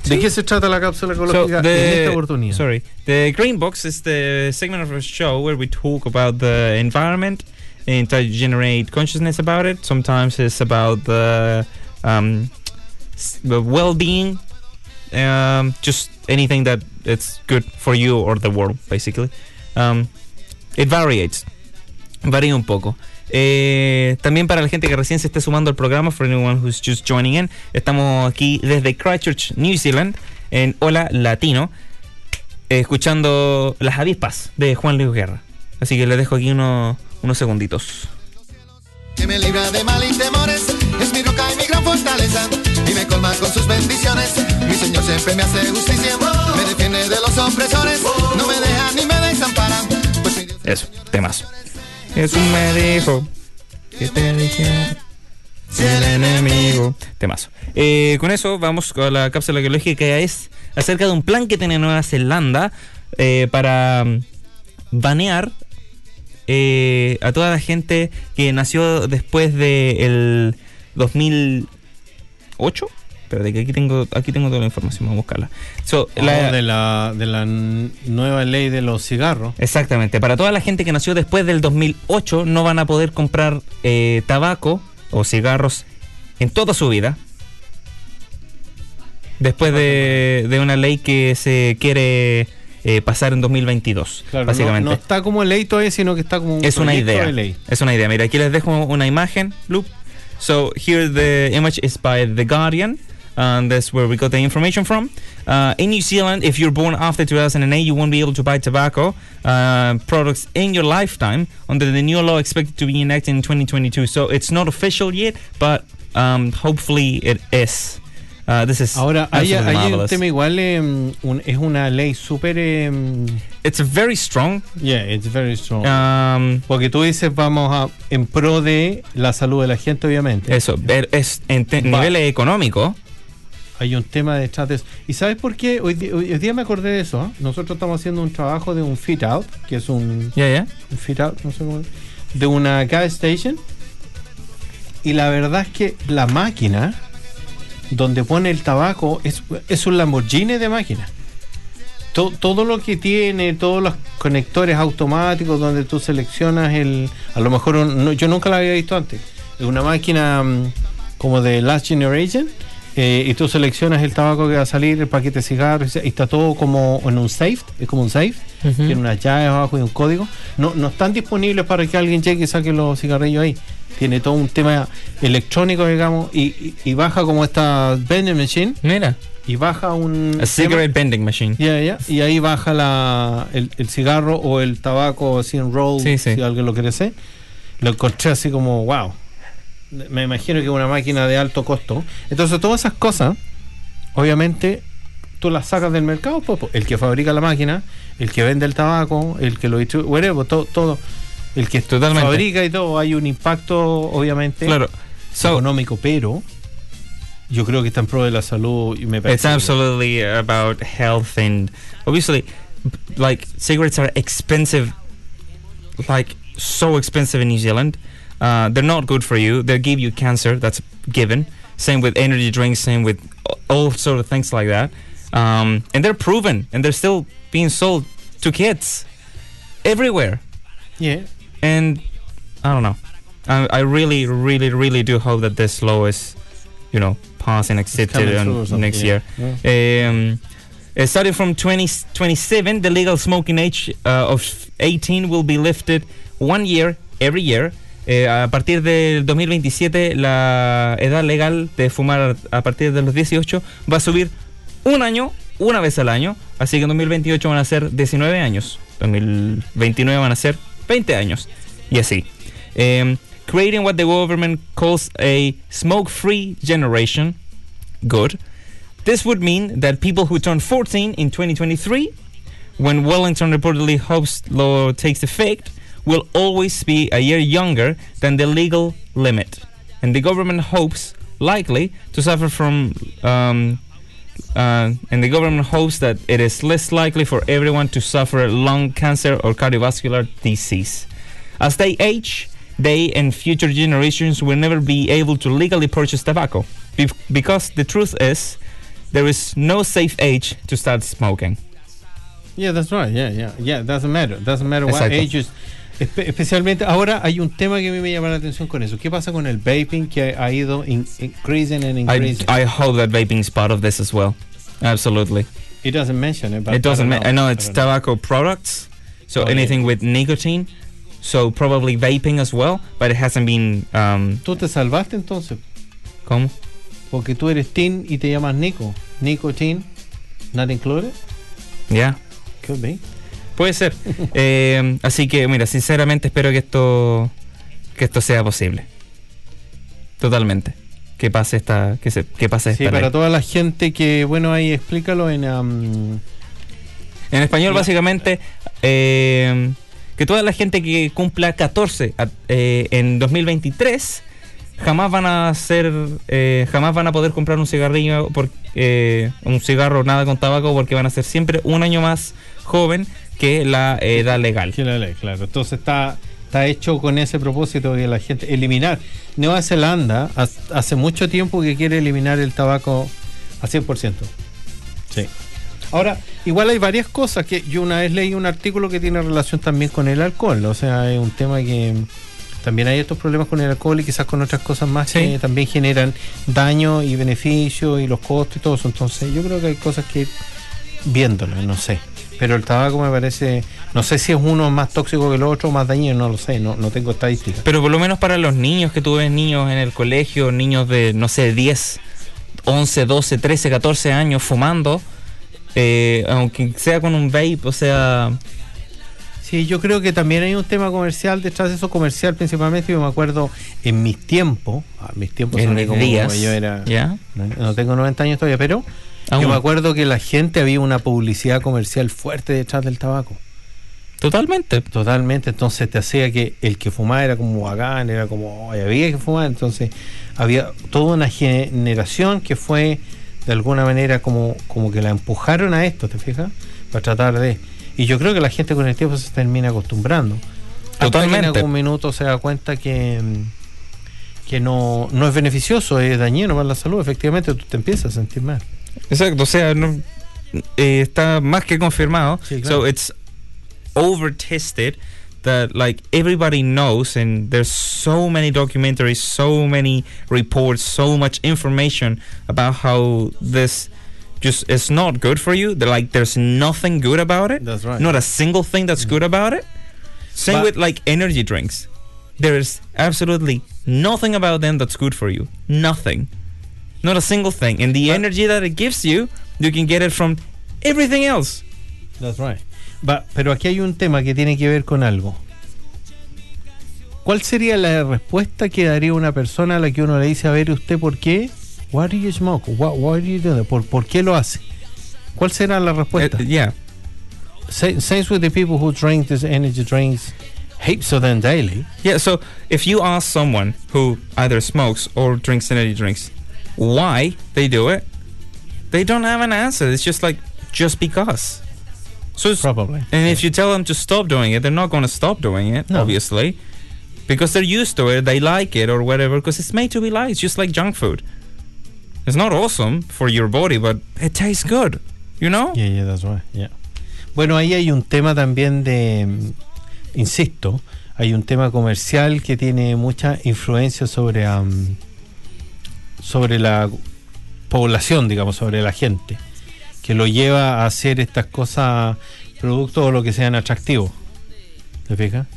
¿De Sí. qué se trata la cápsula So, ecológica en the- esta oportunidad? Sorry. The Green Box is the segment of our show where we talk about the environment and try to generate consciousness about it. Sometimes it's about the, um, s- the well-being, um, just anything that it's good for you or the world, basically. Um, it varies. Varía un poco. Eh, también para la gente que recién se esté sumando al programa, for anyone who's just joining in, estamos aquí desde Christchurch, New Zealand, en Hola Latino, eh, escuchando Las avispas de Juan Luis Guerra. Así que les dejo aquí unos, unos segunditos. que me libra de mal y temores, es mi roca y mi gran fortaleza, y me colma con sus bendiciones. Mi Señor siempre me hace justicia, me defiende de los opresores, no me deja ni me desampara. Pues mi Dios Eso, temas. Jesús me dijo que te dijera el enemigo. Temazo. Eh, con eso vamos con la cápsula ecológica que es acerca de un plan que tiene Nueva Zelanda eh, para mm, banear eh, a toda la gente que nació después del 2008. Espérate, que aquí tengo, aquí tengo toda la información, vamos a buscarla. So, Oh, la- de, la, de la nueva ley de los cigarros. Exactamente. Para toda la gente que nació después del 2008 no van a poder comprar eh, tabaco o cigarros en toda su vida. Después de, de una ley que se quiere eh, pasar en 2022, Claro, básicamente. No, está como ley todavía, sino que está como un es una idea. de ley. Es una idea. Mira, aquí les dejo una imagen, Loop. So here the image is by The Guardian. And that's where we got the information from. Uh, in New Zealand, if you're born after 2008, you won't be able to buy tobacco uh, products in your lifetime under the new law expected to be enacted in 2022. So it's not official yet, but um, hopefully it is. Uh, this is Ahora, hay, hay un tema igual, em, un- es una ley súper... em, It's very strong. yeah, it's very strong. Um, Porque tú dices, vamos a en pro de la salud de la gente, obviamente. eso, es en te- Va. Hay un tema detrás de eso. ¿Y sabes por qué? Hoy, hoy- hoy día me acordé de eso. ¿eh? Nosotros estamos haciendo un trabajo de un fit out, que es un, Yeah, yeah. un fit out, no sé cómo, de una gas station. Y la verdad es que la máquina donde pone el tabaco es, es un Lamborghini de máquina. To- todo lo que tiene, todos los conectores automáticos donde tú seleccionas el. A lo mejor un- no- yo nunca la había visto antes. Es una máquina mm, como de Last Generation. Eh, y tú seleccionas el tabaco que va a salir, el paquete de cigarros, y está todo como en un safe, es como un safe, tiene unas llaves abajo y un código. No, no están disponibles para que alguien llegue y saque los cigarrillos ahí. Tiene todo un tema electrónico, digamos, y, y- y baja como esta vending machine, Mira, y baja un... a cigarette bending machine. Ya, ya. Y ahí baja la, el, el cigarro o el tabaco así en roll, Sí, sí. si alguien lo quiere hacer. Lo encontré así como, wow. Me imagino que una máquina de alto costo. Entonces, todas esas cosas, obviamente, tú las sacas del mercado. pues, el que fabrica la máquina, el que vende el tabaco, el que lo distribuye, whatever, todo, todo. El que Totalmente. fabrica y todo, hay un impacto, obviamente, Claro. So, económico, pero yo creo que está en pro de la salud y me It's parece. absolutely about health and obviously, like cigarettes are expensive, like so expensive in New Zealand. Uh, they're not good for you. They give you cancer. That's given. Same with energy drinks. Same with all sort of things like that. Um, and they're proven, and they're still being sold to kids everywhere. Yeah. And I don't know. I, I really, really, really do hope that this law is, you know, passed and accepted coming on through or something, next yeah. year. Um, uh, starting from 20, the legal smoking age uh, of 18 will be lifted one year every year. Eh, a partir del 2027, la edad legal de fumar a partir de los 18 va a subir un año, una vez al año. Así que en 2028 van a ser 19 años. 2029 van a ser 20 años. Y así. Um, creating what the government calls a smoke-free generation. Good. This would mean that people who turn 14 in 2023, when Wellington reportedly hopes law takes effect, will always be a year younger than the legal limit. And the government hopes, likely, to suffer from. Um, uh, and the government hopes that it is less likely for everyone to suffer lung cancer or cardiovascular disease. As they age, they and future generations will never be able to legally purchase tobacco. Be- because the truth is, there is no safe age to start smoking. Yeah, that's right. Yeah, yeah, yeah. Doesn't matter. Doesn't matter what Exacto. Espe- especialmente ahora hay un tema que a mí me llama la atención con eso. ¿Qué pasa con el vaping que ha ido in- increasing and I, increasing? I hope that vaping is part of this as well. Absolutely. it doesn't mention it. But it doesn't. I, don't I know it's I know. tobacco products, so Oh, yeah. anything with nicotine. So probably vaping as well, but it hasn't been. Um, Tú te salvaste entonces, ¿Cómo? porque tú eres teen y te llamas Nico. Nicotine, not included. Yeah. Could be. Puede ser. (laughs) Eh, así que, mira, sinceramente espero que esto que esto sea posible. Totalmente. Que pase esta que se que pase Sí, esta para ley. toda la gente que, bueno, ahí explícalo en. um, En español básicamente eh, que toda la gente que cumpla 14 a- eh, en 2023 jamás van a hacer eh, jamás van a poder comprar un cigarrillo por, eh, un cigarro nada con tabaco porque van a ser siempre un año más joven que la edad legal. que la ley, claro. Entonces está, está hecho con ese propósito de la gente eliminar. Nueva Zelanda hace mucho tiempo que quiere eliminar el tabaco a 100%. Sí. Ahora, igual hay varias cosas que yo una vez leí un artículo que tiene relación también con el alcohol. O sea, es un tema que también hay estos problemas con el alcohol y quizás con otras cosas más Sí. que también generan daño y beneficio y los costos y todo eso. Entonces, yo creo que hay cosas que viéndolo, no sé. Pero el tabaco me parece, no sé si es uno más tóxico que el otro, más dañino, no lo sé, no, no tengo estadísticas. Pero por lo menos para los niños que tú ves niños en el colegio, niños de, no sé, 10, 11, 12, 13, 14 años fumando, eh, aunque sea con un vape, o sea, Sí, yo creo que también hay un tema comercial detrás de eso, comercial principalmente. Yo me acuerdo en mis tiempos, ah, mis tiempos En mis como días, yo era. ¿ya? No, no tengo 90 años todavía, pero Aún. yo me acuerdo que la gente había una publicidad comercial fuerte detrás del tabaco. Totalmente. Totalmente, entonces te hacía que el que fumaba era como bacán, era como, "Oye, había que fumar, entonces había toda una generación que fue de alguna manera como, como que la empujaron a esto, ¿te fijas? Para tratar de... Y yo creo que la gente con el tiempo se termina acostumbrando. Hasta Totalmente. en algún minuto se da cuenta que, que no, no es beneficioso, es dañino para la salud, efectivamente tú te empiezas a sentir mal. Exacto, o sea, no- eh, está más que confirmado. Sí, claro. So it's over tested that like everybody knows and there's so many documentaries, so many reports, so much information about how this just is not good for you. That like there's nothing good about it. That's right. Not a single thing that's good about it. Same But- with like energy drinks. There is absolutely nothing about them that's good for you. Nothing. Not a single thing. And the But- energy that it gives you, you can get it from everything else. That's right. Va, pero aquí hay un tema que tiene que ver con algo. ¿Cuál sería la respuesta que daría una persona a la que uno le dice, a ver, usted por qué? Why do you smoke? Why, why do you do that? ¿Por, ¿Por qué lo hace? ¿Cuál será la respuesta? Uh, yeah. Sa- Same with the people who drink these energy drinks heaps of them daily. Yeah, so if you ask someone who either smokes or drinks energy drinks why they do it, they don't have an answer. It's just like, just because. So it's- Probably. And if you tell them to stop doing it, they're not going to stop doing it, No. obviously, because they're used to it, they like it or whatever, because it's made to be liked. It's just like junk food. It's not awesome for your body, but it tastes good, you know? Yeah, yeah, that's right. Yeah. Bueno, ahí hay un tema también de, mm, insisto, hay un tema comercial que tiene mucha influencia sobre, am, sobre la población, digamos, sobre la gente, que lo lleva a hacer estas cosas, productos o lo que sean atractivos. ¿Te fijas?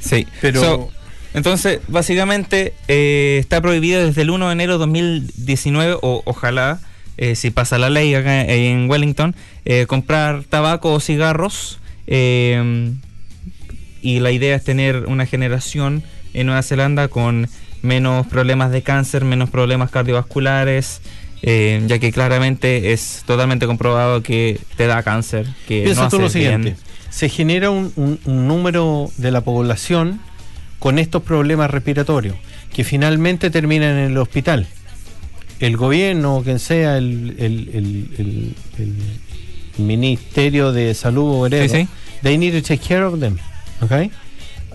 Sí, Pero- So, entonces, básicamente, eh, está prohibido desde el 1 de enero de 2019, o ojalá, eh, si pasa la ley acá en Wellington, eh, comprar tabaco o cigarros. eh, y la idea es tener una generación en Nueva Zelanda con menos problemas de cáncer, menos problemas cardiovasculares. eh, ya que claramente es totalmente comprobado que te da cáncer, que Piensa no tú lo bien. siguiente, se genera un, un- un número de la población con estos problemas respiratorios, que finalmente terminan en el hospital. El gobierno, o quien sea, el, el- el- Ministerio de Salud o whatever, Sí, sí. they need to take care of them, ¿ok?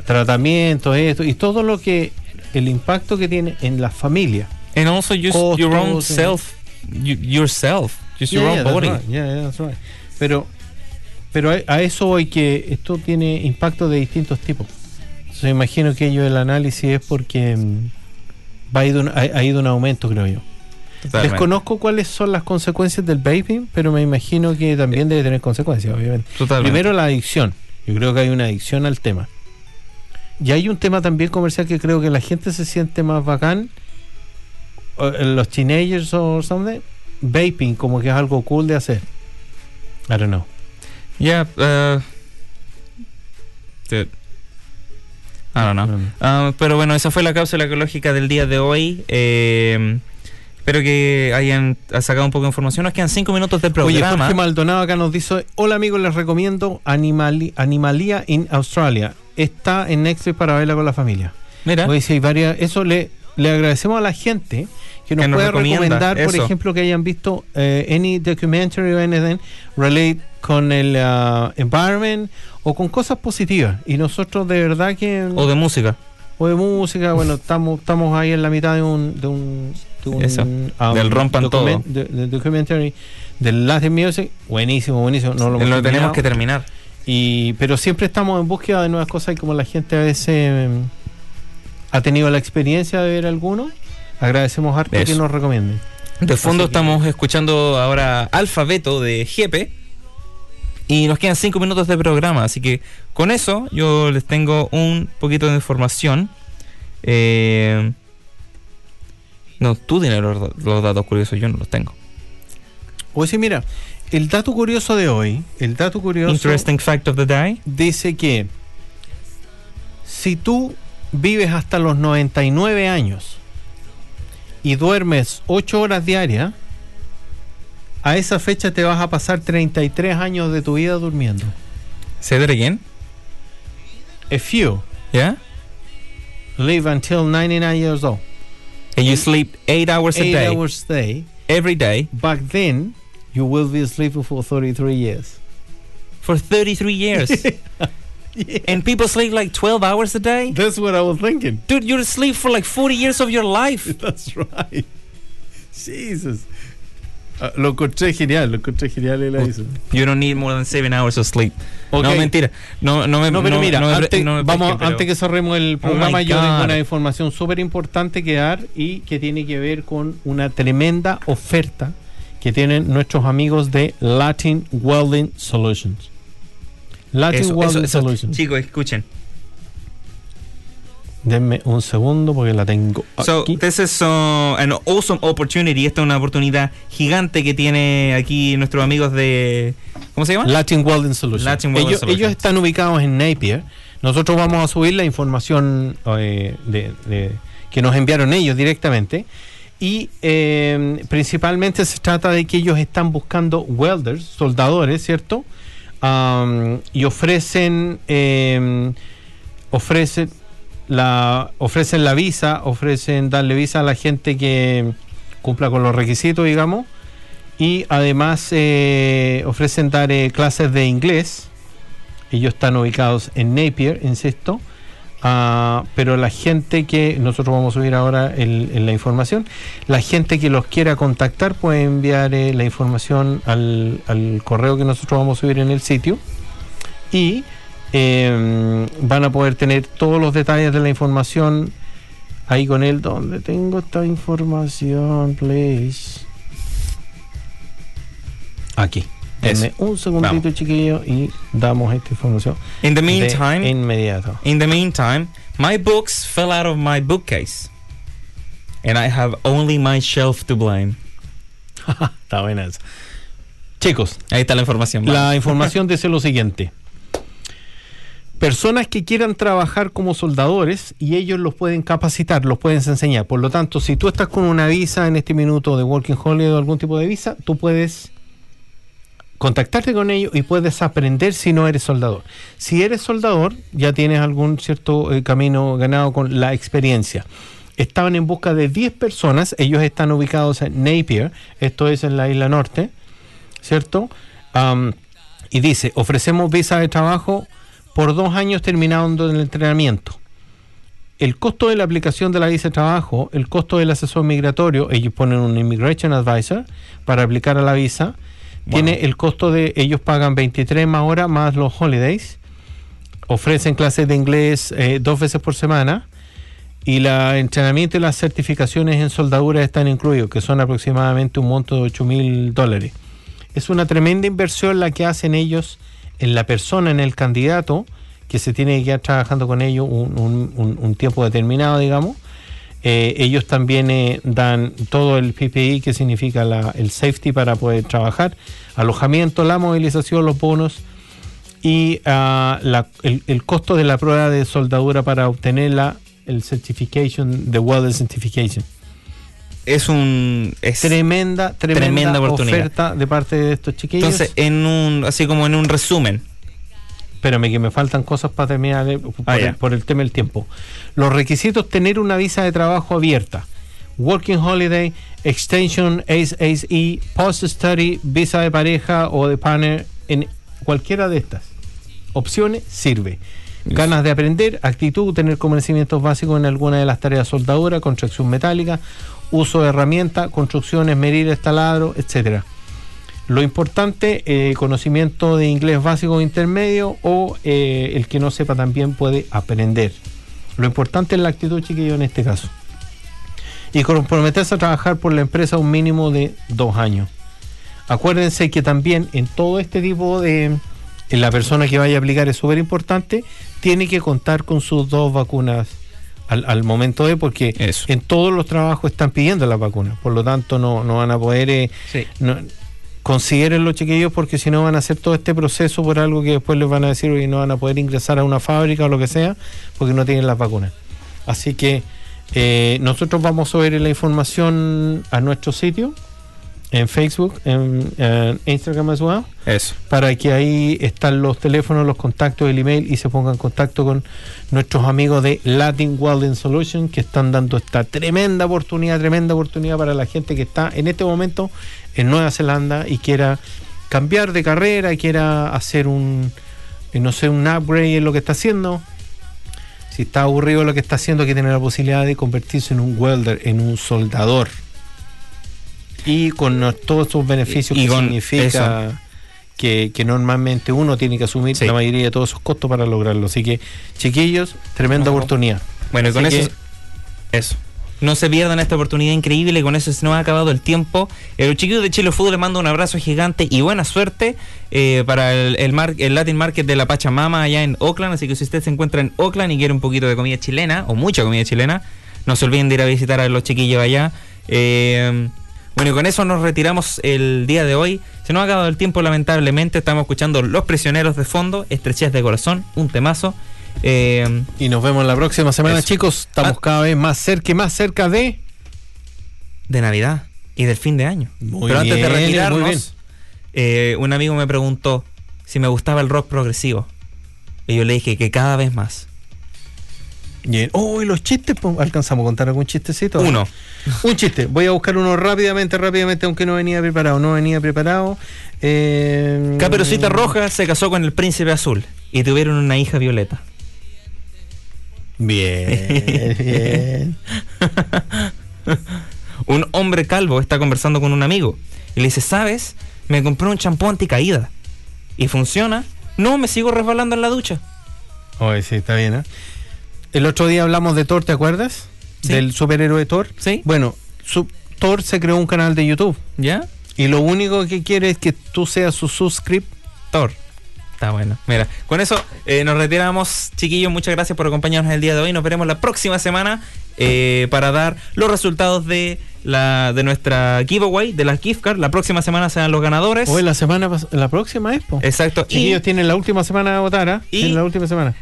Tratamiento, esto, y todo lo que, el impacto que tiene en la familia. And also just your own Costos, eh. self, you, yourself, just your own yeah, that's body. right. Yeah, that's right. Pero, pero a, a eso voy que esto tiene impacto de distintos tipos. Entonces, imagino que ello el análisis es porque mm, va a, ido un- ha, ha ido un aumento, creo yo. Totalmente. Desconozco cuáles son las consecuencias del vaping, pero me imagino que también debe tener consecuencias, obviamente. Totalmente. Primero la adicción. Yo creo que hay una adicción al tema. Y hay un tema también comercial que creo que la gente se siente más bacán. eh, Los teenagers o something. Vaping, como que es algo cool de hacer. I don't know. Yeah, uh, dude. I don't know. Mm. Ah, pero bueno, esa fue la cápsula ecológica del día de hoy. Eh, espero que hayan sacado un poco de información. Nos quedan cinco minutos del Oye, programa. Jorge Maldonado acá nos dice: Hola amigos, les recomiendo Animali- Animalia in Australia. Está en Netflix para verla con la familia. Mira, Oye, sí, hay varias. Eso le, le agradecemos a la gente que nos Que nos pueda recomienda, recomendar, por ejemplo, que hayan visto eh, any documentary o anything relate con el uh, environment o con cosas positivas. Y nosotros de verdad que o de música. o de música, bueno, estamos estamos ahí en la mitad de un de un, un, Eso, um, del rompan todo. de- de documentary del Latin music, buenísimo, buenísimo. No lo, tenemos que terminar. Y, pero siempre estamos en búsqueda de nuevas cosas y como la gente a veces mm, ha tenido la experiencia de ver alguno, agradecemos harto Eso. que nos recomienden. De fondo Así que- estamos escuchando ahora Alfabeto de Jepe. Y nos quedan cinco minutos de programa. Así que con eso yo les tengo un poquito de información. Eh, no, tú tienes los, los datos curiosos, yo no los tengo. O sí, mira, el dato curioso de hoy, el dato curioso Interesting fact of the day. dice que si tú vives hasta los 99 años y duermes 8 horas diarias, a esa fecha te vas a pasar 33 años de tu vida durmiendo. Say that again. If you Yeah? live until 99 years old, And you sleep eight hours a day. 8 day, hours a day, every day, back then you will be sleeping for 33 years. for 33 years. (laughs) And people sleep like 12 hours a day? That's what I was thinking. Dude, you're asleep for like 40 years of your life. (laughs) That's right. Jesus. Ah, lo encontré genial, lo encontré genial y la hizo. You don't need more than 7 hours of sleep. No, mentira. No, no me No, pero mira, me- antes, me vamos, pesquen, pero- antes que cerremos el programa, my yo tengo una información súper importante que dar y que tiene que ver con una tremenda oferta que tienen nuestros amigos de Latin Welding Solutions. Latin Eso, Welding eso, eso. Solutions. Chicos, escuchen. Denme un segundo porque la tengo So, aquí. this is uh, an awesome opportunity. Esta es una oportunidad gigante que tiene aquí nuestros amigos de. ¿Cómo se llama? Latin Welding Solutions. Latin Welding ellos, Solutions. ellos están ubicados en Napier. Nosotros vamos a subir la información eh, de, de- que nos enviaron ellos directamente. Y eh, principalmente se trata de que ellos están buscando welders, soldadores, ¿cierto? Y ofrecen, eh, ofrecen la ofrecen la visa, ofrecen darle visa a la gente que cumpla con los requisitos, digamos, y además eh, ofrecen dar eh, clases de inglés. Ellos están ubicados en Napier, insisto. Ah, pero la gente que nosotros vamos a subir ahora el- la información, la gente que los quiera contactar puede enviar eh, la información al, al correo que nosotros vamos a subir en el sitio y eh, van a poder tener todos los detalles de la información ahí con él. ¿Dónde tengo esta información, please? Aquí. Denme un segundito, Vamos. chiquillo, y damos esta información. In the de meantime, inmediato. in the meantime, my books fell out of my bookcase. And I have only my shelf to blame. (laughs) Está buena esa. Chicos, Ahí está la información. la información dice lo siguiente. (laughs) Personas que quieran trabajar como soldadores y ellos los pueden capacitar, los pueden enseñar. Por lo tanto, si tú estás con una visa en este minuto de Working Holiday o algún tipo de visa, tú puedes contactarte con ellos y puedes aprender si no eres soldador. Si eres soldador, ya tienes algún cierto eh, camino ganado con la experiencia. Estaban en busca de 10 personas, ellos están ubicados en Napier, esto es en la isla norte, ¿cierto? Y dice, ofrecemos visa de trabajo por dos años terminando el entrenamiento. El costo de la aplicación de la visa de trabajo, el costo del asesor migratorio, ellos ponen un immigration advisor para aplicar a la visa, tiene el costo de, ellos pagan 23 más horas más los holidays, ofrecen clases de inglés eh, dos veces por semana y el entrenamiento y las certificaciones en soldadura están incluidos, que son aproximadamente un monto de 8 mil dólares. Es una tremenda inversión la que hacen ellos en la persona, en el candidato, que se tiene que quedar trabajando con ellos un, tiempo determinado, digamos. Eh, ellos también eh, dan todo el PPI, que significa el safety para poder trabajar, alojamiento, la movilización, los bonos y la- el, el costo de la prueba de soldadura para obtener la, el certification, the Welder Certification. Es un. Es, Tremenda, tremenda, Tremenda oportunidad. oferta de parte de estos chiquillos. entonces, en un. Así como en un resumen. Espérame que me faltan cosas para terminar eh, por, Ah, el, por el tema del tiempo. Los requisitos tener una visa de trabajo abierta. Working Holiday, Extension, ACE, Post Study, visa de pareja o de partner, en cualquiera de estas opciones sirve. Ganas de aprender, actitud, tener conocimientos básicos en alguna de las tareas soldadura, construcción metálica, uso de herramientas, construcciones, medir estaladro, etcétera. Lo importante, eh, conocimiento de inglés básico o intermedio o eh, el que no sepa también puede aprender. Lo importante es la actitud, chiquillo, en este caso. Y comprometerse a trabajar por la empresa un mínimo de dos años. Acuérdense que también en todo este tipo de... En la persona que vaya a aplicar es súper importante, tiene que contar con sus dos vacunas al, al momento de, porque Eso. en todos los trabajos están pidiendo las vacunas, por lo tanto no, no van a poder... eh, Sí. no- consideren los chiquillos porque si no van a hacer todo este proceso por algo que después les van a decir y no van a poder ingresar a una fábrica o lo que sea porque no tienen las vacunas. Así que eh, nosotros vamos a subir la información a nuestro sitio en Facebook, en, en Instagram as well, Eso. para que ahí están los teléfonos, los contactos, el email y se pongan en contacto con nuestros amigos de Latin Welding Solution que están dando esta tremenda oportunidad, tremenda oportunidad para la gente que está en este momento en Nueva Zelanda y quiera cambiar de carrera, quiera hacer un, eh, no sé, un upgrade en lo que está haciendo. Si está aburrido lo que está haciendo, que tiene la posibilidad de convertirse en un welder, en un soldador. Y con todos esos beneficios Y- y que significa que, que normalmente uno tiene que asumir Sí. la mayoría de todos esos costos para lograrlo. Así que, chiquillos, tremenda oportunidad. Bueno, y con eso. Eso. No se pierdan esta oportunidad increíble. Con eso se nos ha acabado el tiempo. Eh, los chiquillos de Chile Fútbol les mando un abrazo gigante y buena suerte eh, para el, el, mar- el Latin Market de la Pachamama allá en Oakland. Así que si usted se encuentra en Oakland y quiere un poquito de comida chilena o mucha comida chilena, no se olviden de ir a visitar a los chiquillos allá. Eh, bueno, y con eso nos retiramos el día de hoy. Se nos ha acabado el tiempo, lamentablemente. Estamos escuchando Los Prisioneros de Fondo, Estrechez de Corazón, un temazo. Eh, Y nos vemos la próxima semana, Eso. chicos. Estamos Ah. cada vez más cerca y más cerca de. de Navidad y del fin de año. Muy Pero antes de bien, muy bien. retirarnos, eh, un amigo me preguntó si me gustaba el rock progresivo. Y yo le dije que cada vez más. Bien. Oh, y los chistes, pues, ¿alcanzamos a contar algún chistecito? Uno. Un chiste. Voy a buscar uno rápidamente, rápidamente, aunque no venía preparado. No venía preparado. Eh, Caperucita Roja se casó con el príncipe azul y tuvieron una hija violeta. Bien, (laughs) bien. un hombre calvo está conversando con un amigo y le dice, ¿sabes? Me compré un champú anticaída. ¿Y funciona? No, me sigo resbalando en la ducha. Oye, sí, está bien, ¿eh? El otro día hablamos de Thor, ¿te acuerdas? Sí. Del superhéroe Thor. Sí. Bueno, su, Thor se creó un canal de YouTube. ¿Ya? Y lo único que quiere es que tú seas su suscriptor. Está bueno. Mira, con eso eh, nos retiramos, chiquillos. Muchas gracias por acompañarnos el día de hoy. Nos veremos la próxima semana eh, para dar los resultados de la de nuestra giveaway, de la gift card. La próxima semana serán los ganadores. Hoy la semana la próxima es, po. Exacto. Y Chiquillos tienen la última semana a votar, ¿ah? Y- Tienen la última semana.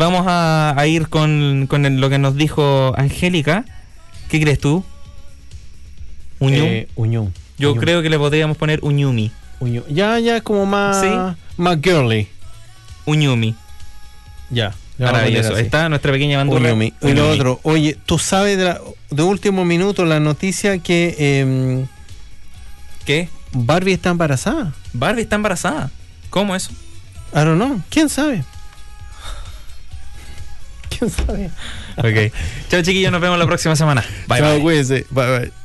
Vamos a, a ir con, con el- lo que nos dijo Angélica. ¿Qué crees tú? Uñum. Eh, Uñum. Yo Uñum. creo que le podríamos poner Uñumi. Uñum. Ya, ya es como más, Sí. más girly. Uñumi. Ya. Maravilloso. Está nuestra pequeña bandurria. Uñumi. Y lo otro, oye, tú sabes de, la- de último minuto la noticia que em, ¿Qué? Barbie está embarazada. Barbie está embarazada. ¿Cómo eso? I don't know. ¿Quién sabe? (laughs) ¿Quién sabe? Ok. Chao chiquillos, nos vemos la próxima semana. Bye Chao, bye. cuídense. Bye, bye.